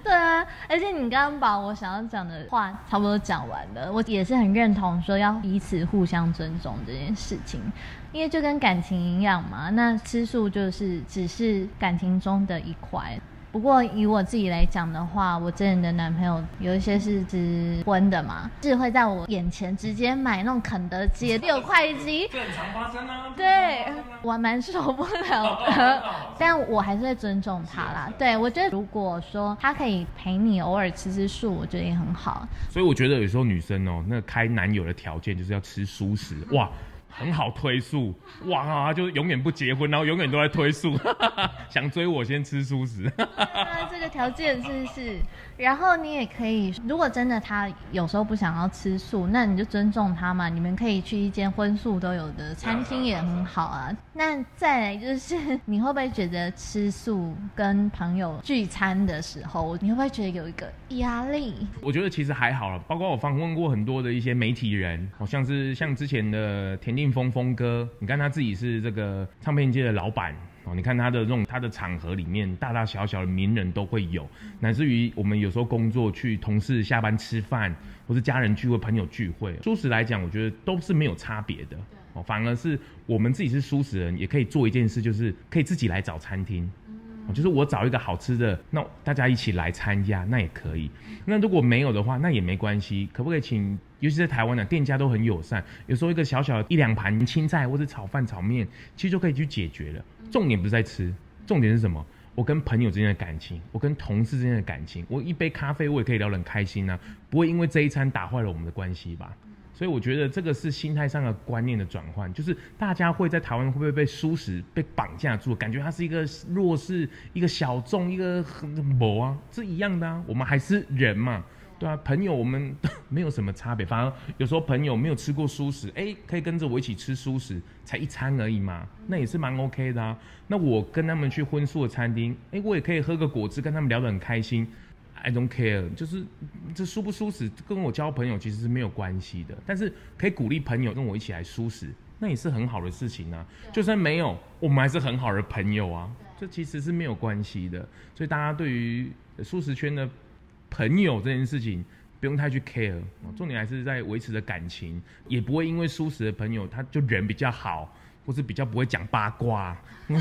对啊，而且你刚刚把我想要讲的话差不多讲完了，我也是很认同说要彼此互相尊重这件事情，因为就跟感情一样嘛，那吃素就是只是感情中的一块。不过以我自己来讲的话，我之前的男朋友有一些是直婚的嘛，是会在我眼前直接买那种肯德基六块鸡，<laughs> 这很常发生啊。<laughs> 对，我蛮受不了的，<laughs> 但我还是会尊重他啦。对我觉得如果说他可以陪你偶尔吃吃素，我觉得也很好。所以我觉得有时候女生哦，那开男友的条件就是要吃素食，哇。很好推素，哇，就永远不结婚，然后永远都在推素，<laughs> 想追我先吃素食。这个条件是是，然后你也可以，如果真的他有时候不想要吃素，那你就尊重他嘛，你们可以去一间荤素都有的餐厅也很好啊。那再来就是，你会不会觉得吃素跟朋友聚餐的时候，你会不会觉得有一个压力？我觉得其实还好了，包括我访问过很多的一些媒体人，好像是像之前的田定峰峰哥，你看他自己是这个唱片界的老板哦，你看他的这种他的场合里面，大大小小的名人都会有，乃至于我们有时候工作去同事下班吃饭，或是家人聚会、朋友聚会，舒适来讲，我觉得都是没有差别的哦，反而是我们自己是舒适人，也可以做一件事，就是可以自己来找餐厅。就是我找一个好吃的，那大家一起来参加，那也可以。那如果没有的话，那也没关系。可不可以请？尤其在台湾的店家都很友善，有时候一个小小的一两盘青菜或者炒饭、炒面，其实就可以去解决了。重点不是在吃，重点是什么？我跟朋友之间的感情，我跟同事之间的感情，我一杯咖啡我也可以聊得很开心啊，不会因为这一餐打坏了我们的关系吧？所以我觉得这个是心态上的观念的转换，就是大家会在台湾会不会被舒适被绑架住，感觉他是一个弱势、一个小众、一个很某啊，是一样的啊。我们还是人嘛，对啊，朋友我们 <laughs> 没有什么差别，反而有时候朋友没有吃过素食，哎，可以跟着我一起吃素食，才一餐而已嘛，那也是蛮 OK 的啊。那我跟他们去荤素的餐厅，哎，我也可以喝个果汁，跟他们聊得很开心。I don't care，就是这舒不舒适跟我交朋友其实是没有关系的，但是可以鼓励朋友跟我一起来舒适，那也是很好的事情啊。就算没有，我们还是很好的朋友啊。这其实是没有关系的，所以大家对于舒适圈的朋友这件事情不用太去 care，重点还是在维持着感情，也不会因为舒适的朋友他就人比较好。或是比较不会讲八卦，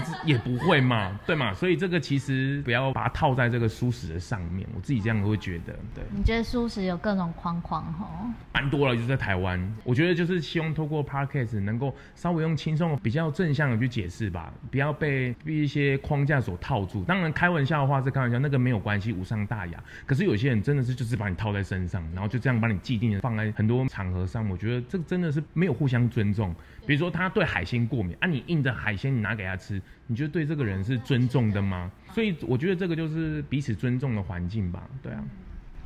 <laughs> 也不会嘛，对嘛？所以这个其实不要把它套在这个舒适的上面，我自己这样会觉得。对，你觉得舒适有各种框框哈？蛮多了，就是在台湾，我觉得就是希望透过 podcast 能够稍微用轻松、比较正向的去解释吧，不要被一些框架所套住。当然开玩笑的话是开玩笑，那个没有关系，无伤大雅。可是有些人真的是就是把你套在身上，然后就这样把你既定的放在很多场合上，我觉得这个真的是没有互相尊重。比如说他对海鲜过敏啊，你硬着海鲜你拿给他吃，你觉得对这个人是尊重的吗？所以我觉得这个就是彼此尊重的环境吧，对啊。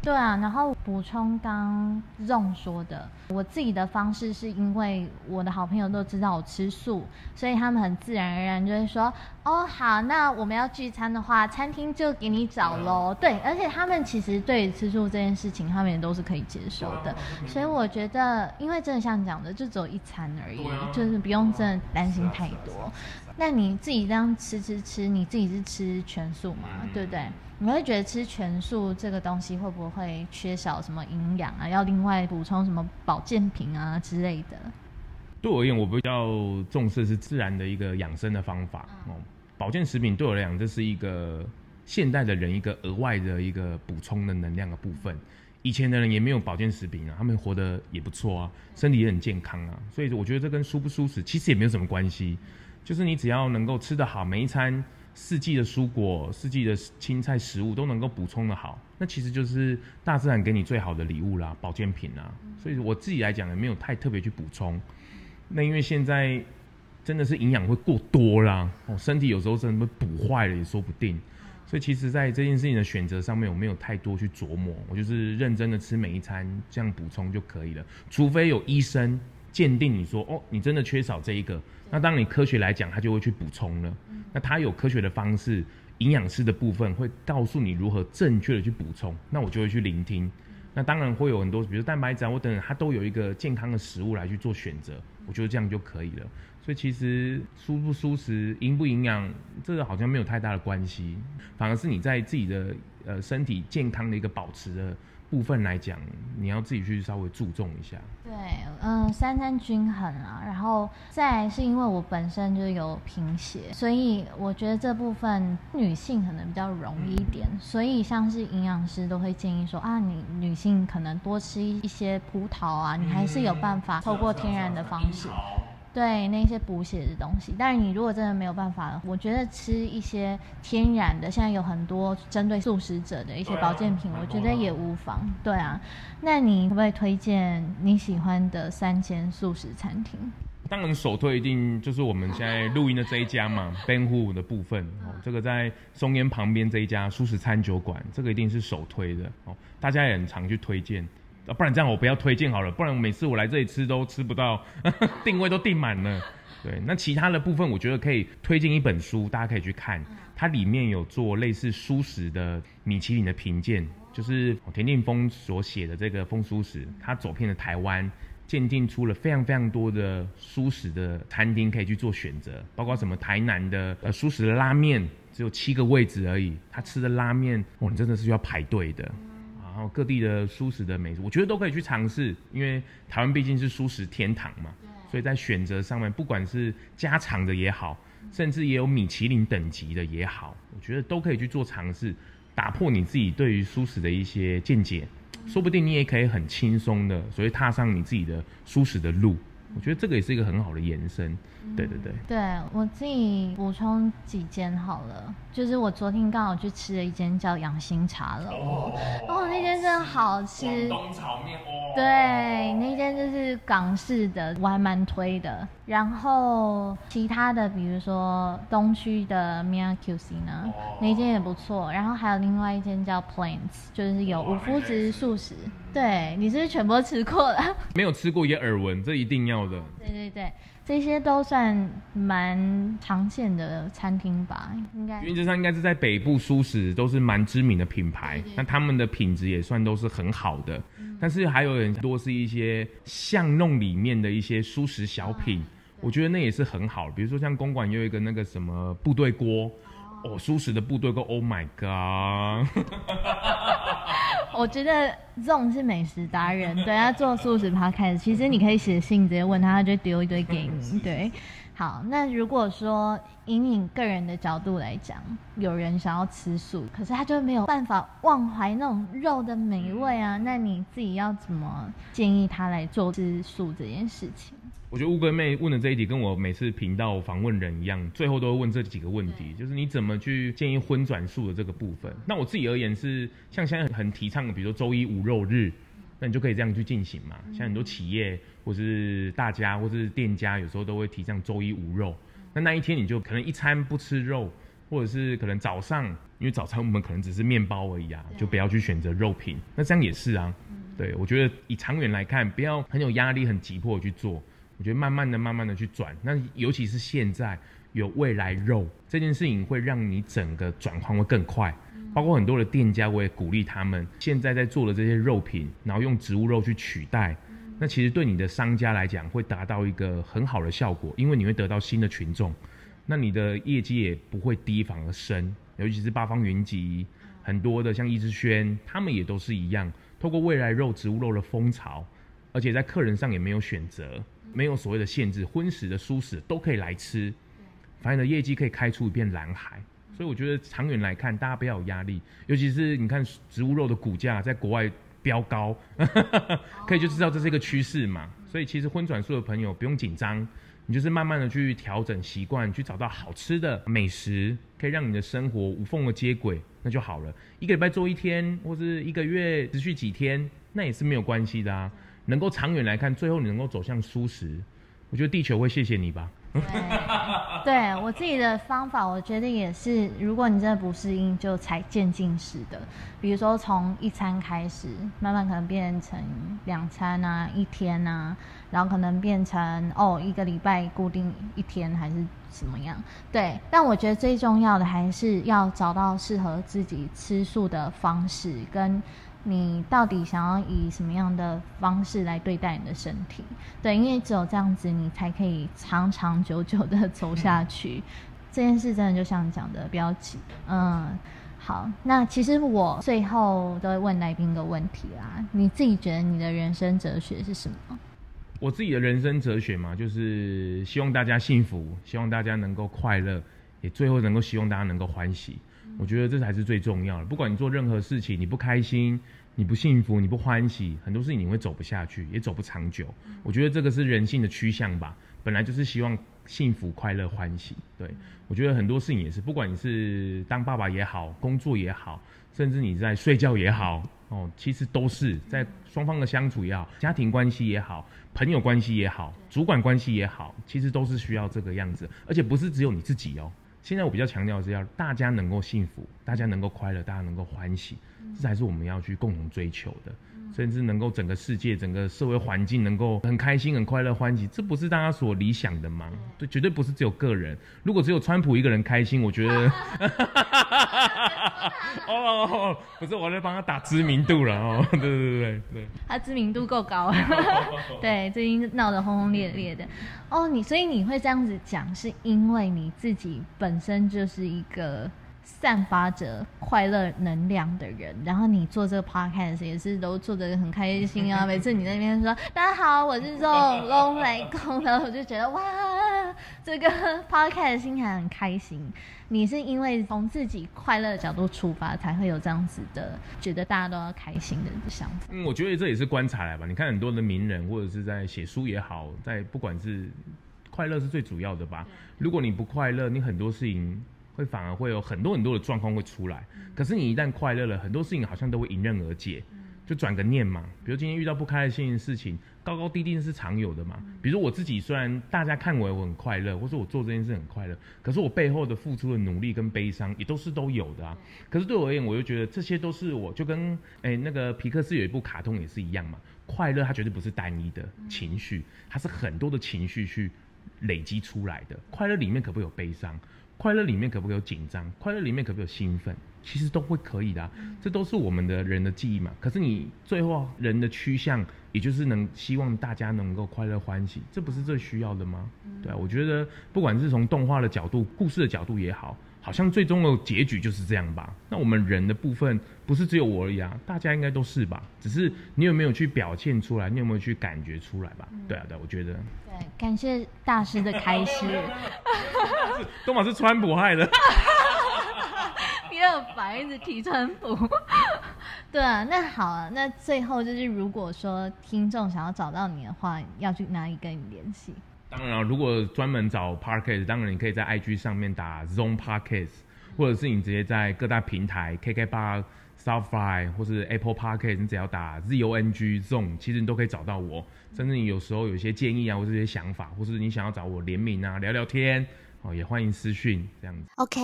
对啊，然后补充刚 Zong 说的，我自己的方式是因为我的好朋友都知道我吃素，所以他们很自然而然就会说，哦好，那我们要聚餐的话，餐厅就给你找喽。对，而且他们其实对吃素这件事情，他们也都是可以接受的。所以我觉得，因为真的像讲的，就只有一餐而已，就是不用真的担心太多。那你自己这样吃吃吃，你自己是吃全素嘛？对不对？你会觉得吃全素这个东西会不会缺少什么营养啊？要另外补充什么保健品啊之类的？对我而言，我比较重视是自然的一个养生的方法哦。保健食品对我来讲，这是一个现代的人一个额外的一个补充的能量的部分。以前的人也没有保健食品啊，他们活得也不错啊，身体也很健康啊。所以我觉得这跟舒不舒适其实也没有什么关系，就是你只要能够吃得好，每一餐。四季的蔬果、四季的青菜食物都能够补充的好，那其实就是大自然给你最好的礼物啦，保健品啦。所以我自己来讲也没有太特别去补充。那因为现在真的是营养会过多啦，哦，身体有时候真的被补坏了也说不定。所以其实，在这件事情的选择上面，我没有太多去琢磨，我就是认真的吃每一餐，这样补充就可以了。除非有医生鉴定你说，哦，你真的缺少这一个，那当你科学来讲，它就会去补充了。那它有科学的方式，营养师的部分会告诉你如何正确的去补充，那我就会去聆听。那当然会有很多，比如蛋白质啊，我等等，它都有一个健康的食物来去做选择，我觉得这样就可以了。所以其实舒不舒适、营不营养，这个好像没有太大的关系，反而是你在自己的呃身体健康的一个保持的部分来讲，你要自己去稍微注重一下。对，嗯，三餐均衡啊，然后再是因为我本身就有贫血，所以我觉得这部分女性可能比较容易一点，所以像是营养师都会建议说啊，你女性可能多吃一些葡萄啊，你还是有办法透过天然的方式。对那些补血的东西，但是你如果真的没有办法，我觉得吃一些天然的，现在有很多针对素食者的一些保健品，我觉得也无妨。对啊，那你可不可以推荐你喜欢的三间素食餐厅？当然首推一定就是我们现在录音的这一家嘛，Ben Hu 的部分哦，这个在松烟旁边这一家素食餐酒馆，这个一定是首推的哦，大家也很常去推荐。啊，不然这样我不要推荐好了，不然每次我来这里吃都吃不到，<laughs> 定位都定满了。对，那其他的部分我觉得可以推荐一本书，大家可以去看，它里面有做类似素食的米其林的评鉴，就是田定峰所写的这个风素食，他走遍了台湾，鉴定出了非常非常多的素食的餐厅可以去做选择，包括什么台南的呃素食的拉面，只有七个位置而已，他吃的拉面哦，你真的是要排队的。然后各地的素食的美食，我觉得都可以去尝试，因为台湾毕竟是素食天堂嘛。所以在选择上面，不管是家常的也好，甚至也有米其林等级的也好，我觉得都可以去做尝试，打破你自己对于素食的一些见解，说不定你也可以很轻松的，所以踏上你自己的素食的路。我觉得这个也是一个很好的延伸，对对对。对我自己补充几间好了，就是我昨天刚好去吃了一间叫养心茶楼，哦，那间真的好吃。东炒面哦。对，那间就是港式的，我还蛮推的。然后其他的，比如说东区的 Mia QC 呢，那间也不错。然后还有另外一间叫 Plains，就是有五麸质素食。对，你是不是全部都吃过了？<laughs> 没有吃过也耳闻，这一定要的。对对对，这些都算蛮常见的餐厅吧？应该原则上应该是在北部舒食都是蛮知名的品牌，那他们的品质也算都是很好的。但是还有很多是一些巷弄里面的一些舒食小品，我觉得那也是很好。比如说像公馆有一个那个什么部队锅，哦，舒食的部队锅，Oh my god！<laughs> 我觉得这种是美食达人，对他做素食趴开始，其实你可以写信直接问他，他就丢一堆给你。<laughs> 对，好，那如果说以你个人的角度来讲，有人想要吃素，可是他就没有办法忘怀那种肉的美味啊，那你自己要怎么建议他来做吃素这件事情？我觉得乌龟妹问的这一题跟我每次频道访问人一样，最后都会问这几个问题，就是你怎么去建议荤转素的这个部分。那我自己而言是，像现在很提倡的，比如说周一无肉日，那你就可以这样去进行嘛。像很多企业或是大家或是店家，有时候都会提倡周一无肉，那那一天你就可能一餐不吃肉，或者是可能早上，因为早餐我们可能只是面包而已啊，就不要去选择肉品。那这样也是啊，对我觉得以长远来看，不要很有压力、很急迫去做。我觉得慢慢的、慢慢的去转，那尤其是现在有未来肉这件事情，会让你整个转换会更快。包括很多的店家，我也鼓励他们现在在做的这些肉品，然后用植物肉去取代。那其实对你的商家来讲，会达到一个很好的效果，因为你会得到新的群众，那你的业绩也不会低反而升。尤其是八方云集，很多的像易之轩，他们也都是一样，透过未来肉、植物肉的风潮，而且在客人上也没有选择。没有所谓的限制，荤食的、素食都可以来吃，反正的业绩可以开出一片蓝海。所以我觉得长远来看，大家不要有压力。尤其是你看植物肉的股价在国外飙高，<laughs> 可以就知道这是一个趋势嘛。所以其实荤转素的朋友不用紧张，你就是慢慢的去调整习惯，去找到好吃的美食，可以让你的生活无缝的接轨，那就好了。一个礼拜做一天，或是一个月持续几天，那也是没有关系的啊。能够长远来看，最后你能够走向舒适，我觉得地球会谢谢你吧。对，<laughs> 对我自己的方法，我觉得也是，如果你真的不适应，就才渐进式的，比如说从一餐开始，慢慢可能变成两餐啊，一天啊，然后可能变成哦一个礼拜固定一天还是怎么样？对，但我觉得最重要的还是要找到适合自己吃素的方式跟。你到底想要以什么样的方式来对待你的身体？对，因为只有这样子，你才可以长长久久的走下去。这件事真的就像你讲的，不要急。嗯，好，那其实我最后都会问来宾一个问题啦：你自己觉得你的人生哲学是什么？我自己的人生哲学嘛，就是希望大家幸福，希望大家能够快乐，也最后能够希望大家能够欢喜。我觉得这才是最重要的。不管你做任何事情，你不开心、你不幸福、你不欢喜，很多事情你会走不下去，也走不长久。我觉得这个是人性的趋向吧，本来就是希望幸福、快乐、欢喜。对我觉得很多事情也是，不管你是当爸爸也好，工作也好，甚至你在睡觉也好，哦，其实都是在双方的相处也好，家庭关系也好，朋友关系也好，主管关系也好，其实都是需要这个样子，而且不是只有你自己哦。现在我比较强调是要大家能够幸福，大家能够快乐，大家能够欢喜，这才是我们要去共同追求的。甚至能够整个世界、整个社会环境能够很开心、很快乐、欢喜，这不是大家所理想的吗？对，绝对不是只有个人。如果只有川普一个人开心，我觉得，<laughs> 哦，不是我在帮他打知名度了哦。<laughs> 对对对对对，他知名度够高，<laughs> 对，最近闹得轰轰烈烈的。哦，你所以你会这样子讲，是因为你自己本身就是一个。散发着快乐能量的人，然后你做这个 podcast 也是都做得很开心啊。每次你那边说大家好，我是钟龙来公的，我就觉得哇，这个 podcast 心情很开心。你是因为从自己快乐的角度出发，才会有这样子的觉得大家都要开心的想法。嗯，我觉得这也是观察来吧。你看很多的名人或者是在写书也好，在不管是快乐是最主要的吧。如果你不快乐，你很多事情。会反而会有很多很多的状况会出来，可是你一旦快乐了，很多事情好像都会迎刃而解，就转个念嘛。比如今天遇到不开心的事情，高高低低是常有的嘛。比如我自己，虽然大家看我我很快乐，或者我做这件事很快乐，可是我背后的付出的努力跟悲伤也都是都有的啊。可是对我而言，我又觉得这些都是我就跟哎那个皮克斯有一部卡通也是一样嘛。快乐它绝对不是单一的情绪，它是很多的情绪去累积出来的。快乐里面可不可以有悲伤？快乐里面可不可以有紧张？快乐里面可不可以有兴奋？其实都会可以的，这都是我们的人的记忆嘛。可是你最后人的趋向，也就是能希望大家能够快乐欢喜，这不是最需要的吗？对啊，我觉得不管是从动画的角度、故事的角度也好，好像最终的结局就是这样吧。那我们人的部分不是只有我而已啊，大家应该都是吧？只是你有没有去表现出来？你有没有去感觉出来吧？对啊，对，我觉得。对，感谢大师的开示。东 <laughs> 马是川普害的，你很烦，一直提川普。对啊，那好啊，那最后就是，如果说听众想要找到你的话，要去哪里跟你联系？当然，如果专门找 Parkes，当然你可以在 IG 上面打 Zone Parkes，或者是你直接在各大平台 KK 八、Soundfly 或是 Apple Parkes，你只要打 ZONG Zone，其实你都可以找到我。甚至你有时候有一些建议啊，或者一些想法，或是你想要找我联名啊，聊聊天。哦，也欢迎私讯这样子。OK，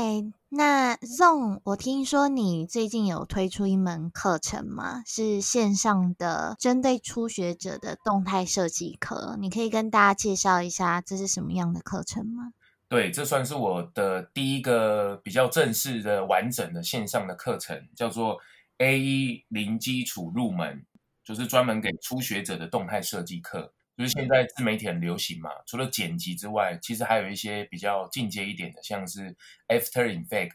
那 Zong，我听说你最近有推出一门课程吗？是线上的，针对初学者的动态设计课。你可以跟大家介绍一下这是什么样的课程吗？对，这算是我的第一个比较正式的完整的线上的课程，叫做 A 一零基础入门，就是专门给初学者的动态设计课。就是现在自媒体很流行嘛，除了剪辑之外，其实还有一些比较进阶一点的，像是 After Effect，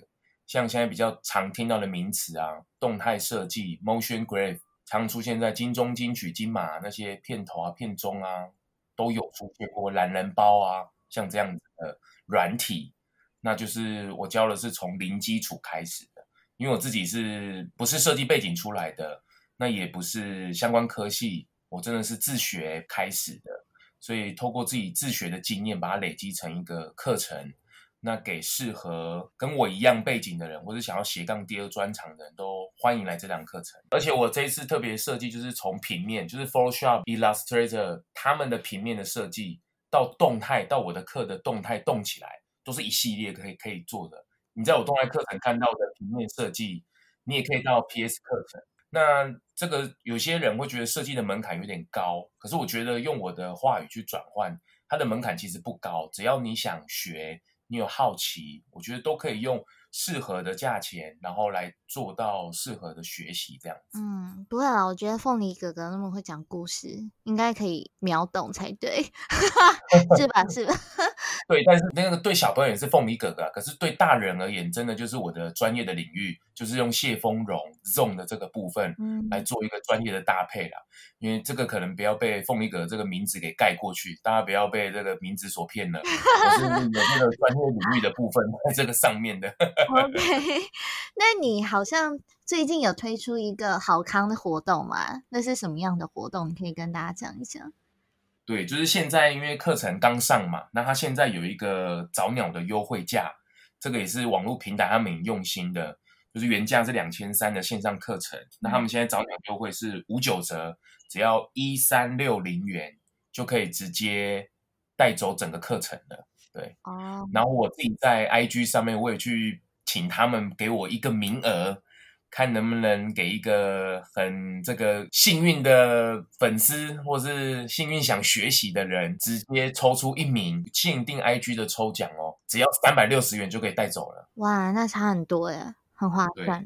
像现在比较常听到的名词啊，动态设计 Motion Graph，常出现在金钟、金曲、金马那些片头啊、片中啊，都有出现过懒人包啊，像这样子的软体，那就是我教的是从零基础开始的，因为我自己是不是设计背景出来的，那也不是相关科系。我真的是自学开始的，所以透过自己自学的经验，把它累积成一个课程。那给适合跟我一样背景的人，或者想要斜杠第二专长的人都欢迎来这堂课程。而且我这一次特别设计，就是从平面，就是 Photoshop、Illustrator 他们的平面的设计，到动态，到我的课的动态动起来，都是一系列可以可以做的。你在我动态课程看到的平面设计，你也可以到 PS 课程。那这个有些人会觉得设计的门槛有点高，可是我觉得用我的话语去转换，它的门槛其实不高，只要你想学。你有好奇，我觉得都可以用适合的价钱，然后来做到适合的学习这样子。嗯，不会啦，我觉得凤梨哥哥那么会讲故事，应该可以秒懂才对，<laughs> 是吧？是吧？<laughs> 对，但是那个对小朋友也是凤梨哥哥，可是对大人而言，真的就是我的专业的领域，就是用谢丰荣 zone 的这个部分嗯来做一个专业的搭配啦。因为这个可能不要被凤梨哥这个名字给盖过去，大家不要被这个名字所骗了。我是有这个专业领域的部分 <laughs> 在这个上面的。OK，那你好像最近有推出一个好康的活动嘛？那是什么样的活动？你可以跟大家讲一下。对，就是现在因为课程刚上嘛，那他现在有一个早鸟的优惠价，这个也是网络平台他们很用心的，就是原价是两千三的线上课程，那他们现在早鸟优惠是五九折，只要一三六零元就可以直接带走整个课程了。对，哦，然后我自己在 IG 上面我也去请他们给我一个名额。看能不能给一个很这个幸运的粉丝，或是幸运想学习的人，直接抽出一名限定 IG 的抽奖哦，只要三百六十元就可以带走了。哇，那差很多耶，很划算。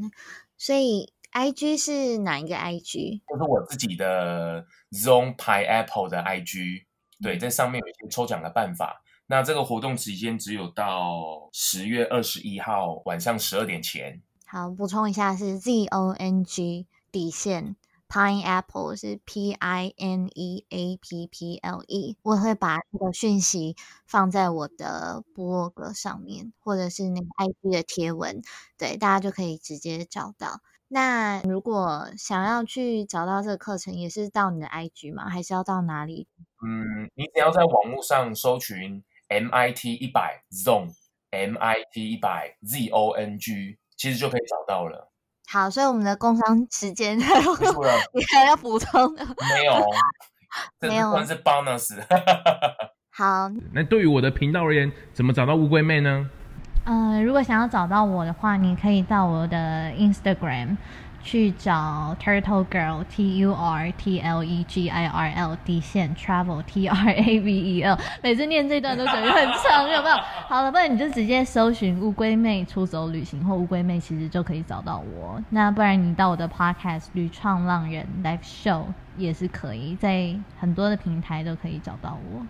所以 IG 是哪一个 IG？就是我自己的 Zone Pineapple 的 IG。对，在上面有一些抽奖的办法。那这个活动时间只有到十月二十一号晚上十二点前。好，补充一下是 Z O N G 底线 Pineapple 是 P I N E A P P L E，我会把这个讯息放在我的博客上面，或者是那个 I G 的贴文，对，大家就可以直接找到。那如果想要去找到这个课程，也是到你的 I G 吗？还是要到哪里？嗯，你只要在网络上搜寻 M I T 一百 Zone M I T 一百 Z O N G。其实就可以找到了。好，所以我们的工商时间 <laughs> <laughs> 你还要补充？没有，<laughs> 没有，这是 bonus。好，那对于我的频道而言，怎么找到乌龟妹呢？嗯，如果想要找到我的话，你可以到我的 Instagram。去找 Turtle Girl T U R T L E G I R L 底线 Travel T R A V E L，<laughs> 每次念这段都感觉很长，有没有？好了，不然你就直接搜寻乌龟妹出走旅行或乌龟妹，其实就可以找到我。那不然你到我的 Podcast 旅创浪人 Live Show 也是可以，在很多的平台都可以找到我。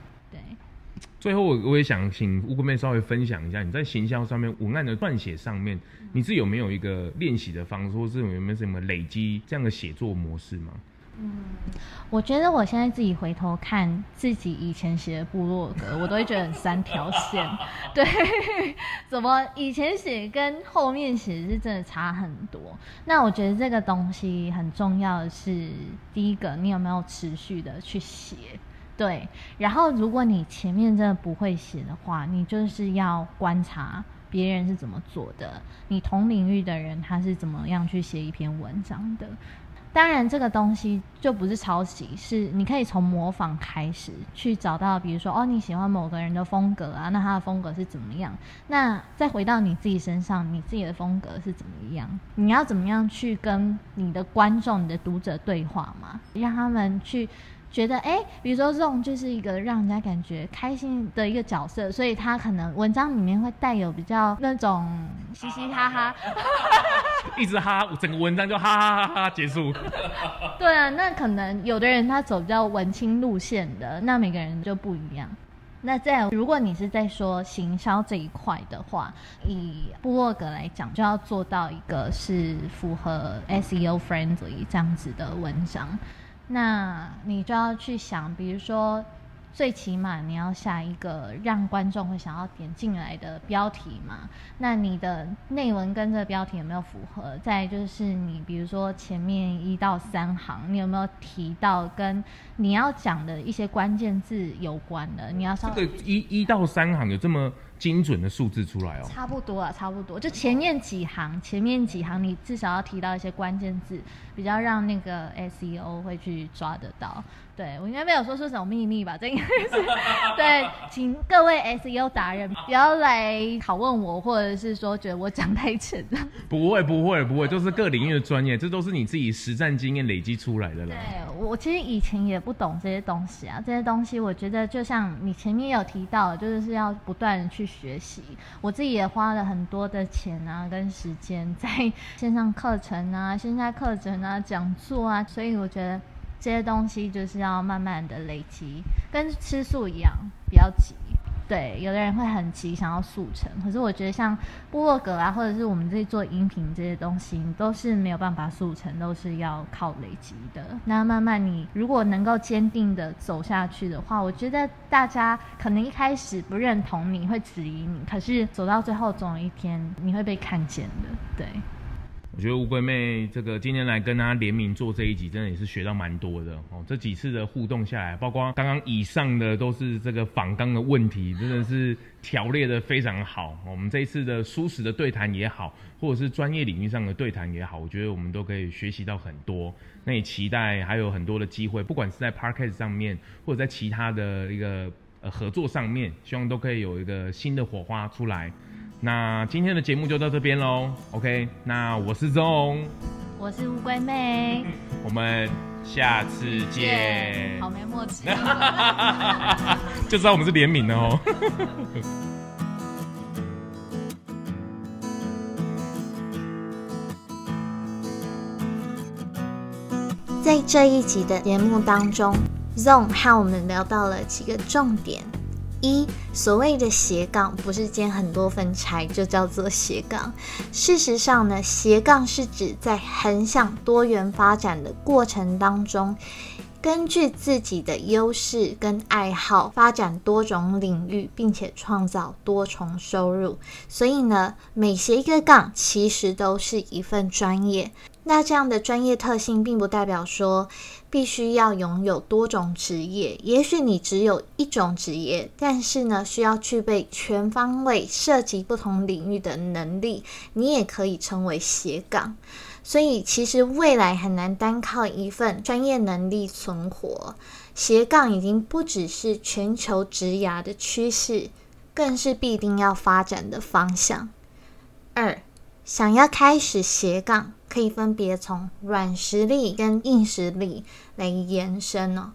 对。最后，我我也想请乌龟妹稍微分享一下，你在形象上面、文案的撰写上面，你是有没有一个练习的方式，或是有没有什么累积这样的写作模式吗？嗯，我觉得我现在自己回头看自己以前写的部落格，我都会觉得很三条线。<laughs> 对，怎么以前写跟后面写是真的差很多。那我觉得这个东西很重要的是，第一个，你有没有持续的去写？对，然后如果你前面真的不会写的话，你就是要观察别人是怎么做的，你同领域的人他是怎么样去写一篇文章的。当然，这个东西就不是抄袭，是你可以从模仿开始去找到，比如说哦，你喜欢某个人的风格啊，那他的风格是怎么样？那再回到你自己身上，你自己的风格是怎么样？你要怎么样去跟你的观众、你的读者对话嘛？让他们去。觉得哎，比如说 Zong 就是一个让人家感觉开心的一个角色，所以他可能文章里面会带有比较那种嘻嘻哈哈，<laughs> 一直哈，整个文章就哈哈哈哈结束。<laughs> 对啊，那可能有的人他走比较文青路线的，那每个人就不一样。那在如果你是在说行销这一块的话，以部落格来讲，就要做到一个是符合 SEO friendly 这样子的文章。那你就要去想，比如说，最起码你要下一个让观众会想要点进来的标题嘛？那你的内文跟这个标题有没有符合？再就是你比如说前面一到三行，你有没有提到跟你要讲的一些关键字有关的？你要这个一一到三行有这么？精准的数字出来哦，差不多啊，差不多。就前面几行，前面几行你至少要提到一些关键字，比较让那个 SEO 会去抓得到。对我应该没有说出什么秘密吧？这应该是对，请各位 SEO 达人不要来拷问我，或者是说觉得我讲太浅了。不会，不会，不会，就是各领域的专业，这都是你自己实战经验累积出来的了。对我其实以前也不懂这些东西啊，这些东西我觉得就像你前面有提到，就是是要不断去学习。我自己也花了很多的钱啊，跟时间在线上课程啊、线下课程啊、讲座啊，所以我觉得。这些东西就是要慢慢的累积，跟吃素一样，比较急。对，有的人会很急，想要速成。可是我觉得像部落格啊，或者是我们这做音频这些东西，都是没有办法速成，都是要靠累积的。那慢慢你如果能够坚定的走下去的话，我觉得大家可能一开始不认同你会质疑你，可是走到最后，总有一天你会被看见的。对。我觉得乌龟妹这个今天来跟大家联名做这一集，真的也是学到蛮多的哦。这几次的互动下来，包括刚刚以上的都是这个仿纲的问题，真的是条列的非常好。我们这一次的舒适的对谈也好，或者是专业领域上的对谈也好，我觉得我们都可以学习到很多。那也期待还有很多的机会，不管是在 Parkes 上面，或者在其他的一个呃合作上面，希望都可以有一个新的火花出来。那今天的节目就到这边喽，OK？那我是钟，我是乌龟妹，我们下次见。好没默契，<laughs> 就知道我们是联名的哦。在这一集的节目当中，Zong 和我们聊到了几个重点。一所谓的斜杠不是兼很多份差就叫做斜杠。事实上呢，斜杠是指在横向多元发展的过程当中，根据自己的优势跟爱好发展多种领域，并且创造多重收入。所以呢，每斜一个杠其实都是一份专业。那这样的专业特性，并不代表说。必须要拥有多种职业，也许你只有一种职业，但是呢，需要具备全方位涉及不同领域的能力，你也可以称为斜杠。所以，其实未来很难单靠一份专业能力存活，斜杠已经不只是全球职涯的趋势，更是必定要发展的方向。二，想要开始斜杠。可以分别从软实力跟硬实力来延伸哦。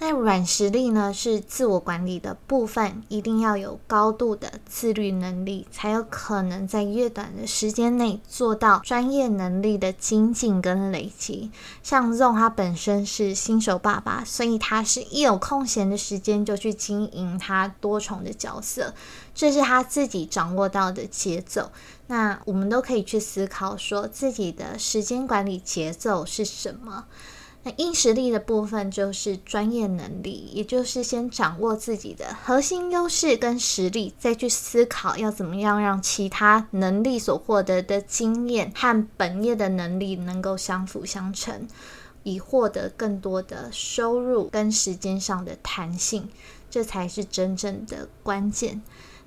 那软实力呢，是自我管理的部分，一定要有高度的自律能力，才有可能在越短的时间内做到专业能力的精进跟累积。像 Zong 他本身是新手爸爸，所以他是一有空闲的时间就去经营他多重的角色，这是他自己掌握到的节奏。那我们都可以去思考，说自己的时间管理节奏是什么。那硬实力的部分就是专业能力，也就是先掌握自己的核心优势跟实力，再去思考要怎么样让其他能力所获得的经验和本业的能力能够相辅相成，以获得更多的收入跟时间上的弹性，这才是真正的关键。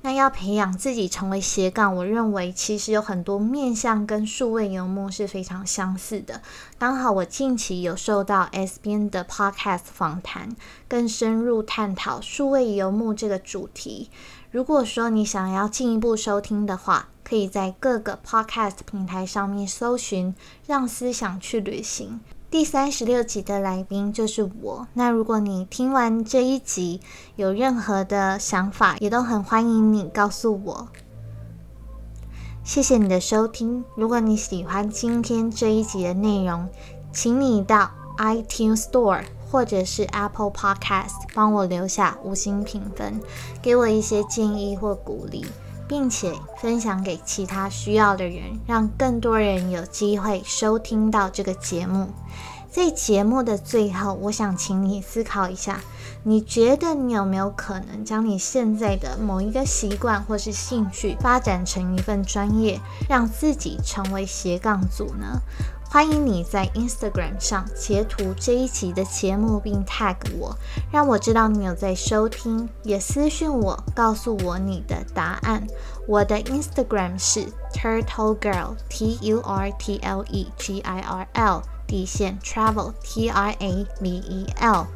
那要培养自己成为斜杠，我认为其实有很多面向跟数位游牧是非常相似的。刚好我近期有受到 S 边的 Podcast 访谈，更深入探讨数位游牧这个主题。如果说你想要进一步收听的话，可以在各个 Podcast 平台上面搜寻“让思想去旅行”。第三十六集的来宾就是我。那如果你听完这一集有任何的想法，也都很欢迎你告诉我。谢谢你的收听。如果你喜欢今天这一集的内容，请你到 iTunes Store 或者是 Apple Podcast 帮我留下五星评分，给我一些建议或鼓励，并且分享给其他需要的人，让更多人有机会收听到这个节目。在节目的最后，我想请你思考一下，你觉得你有没有可能将你现在的某一个习惯或是兴趣发展成一份专业，让自己成为斜杠组呢？欢迎你在 Instagram 上截图这一期的节目，并 tag 我，让我知道你有在收听，也私讯我，告诉我你的答案。我的 Instagram 是 Turtle Girl T U R T L E G I R L 地线 Travel T R A V E L。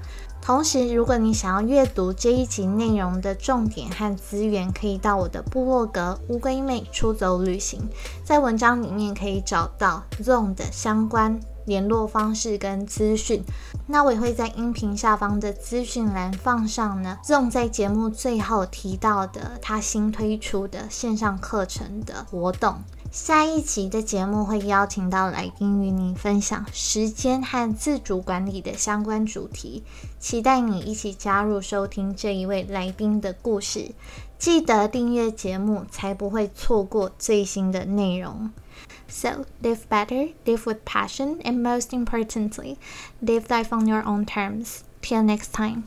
同时，如果你想要阅读这一集内容的重点和资源，可以到我的部落格“乌龟妹出走旅行”。在文章里面可以找到 Zone 的相关联络方式跟资讯。那我也会在音频下方的资讯栏放上呢 Zone 在节目最后提到的他新推出的线上课程的活动。下一集的节目会邀请到来宾与你分享时间和自主管理的相关主题，期待你一起加入收听这一位来宾的故事。记得订阅节目，才不会错过最新的内容。So live better, live with passion, and most importantly, live life on your own terms. Till next time.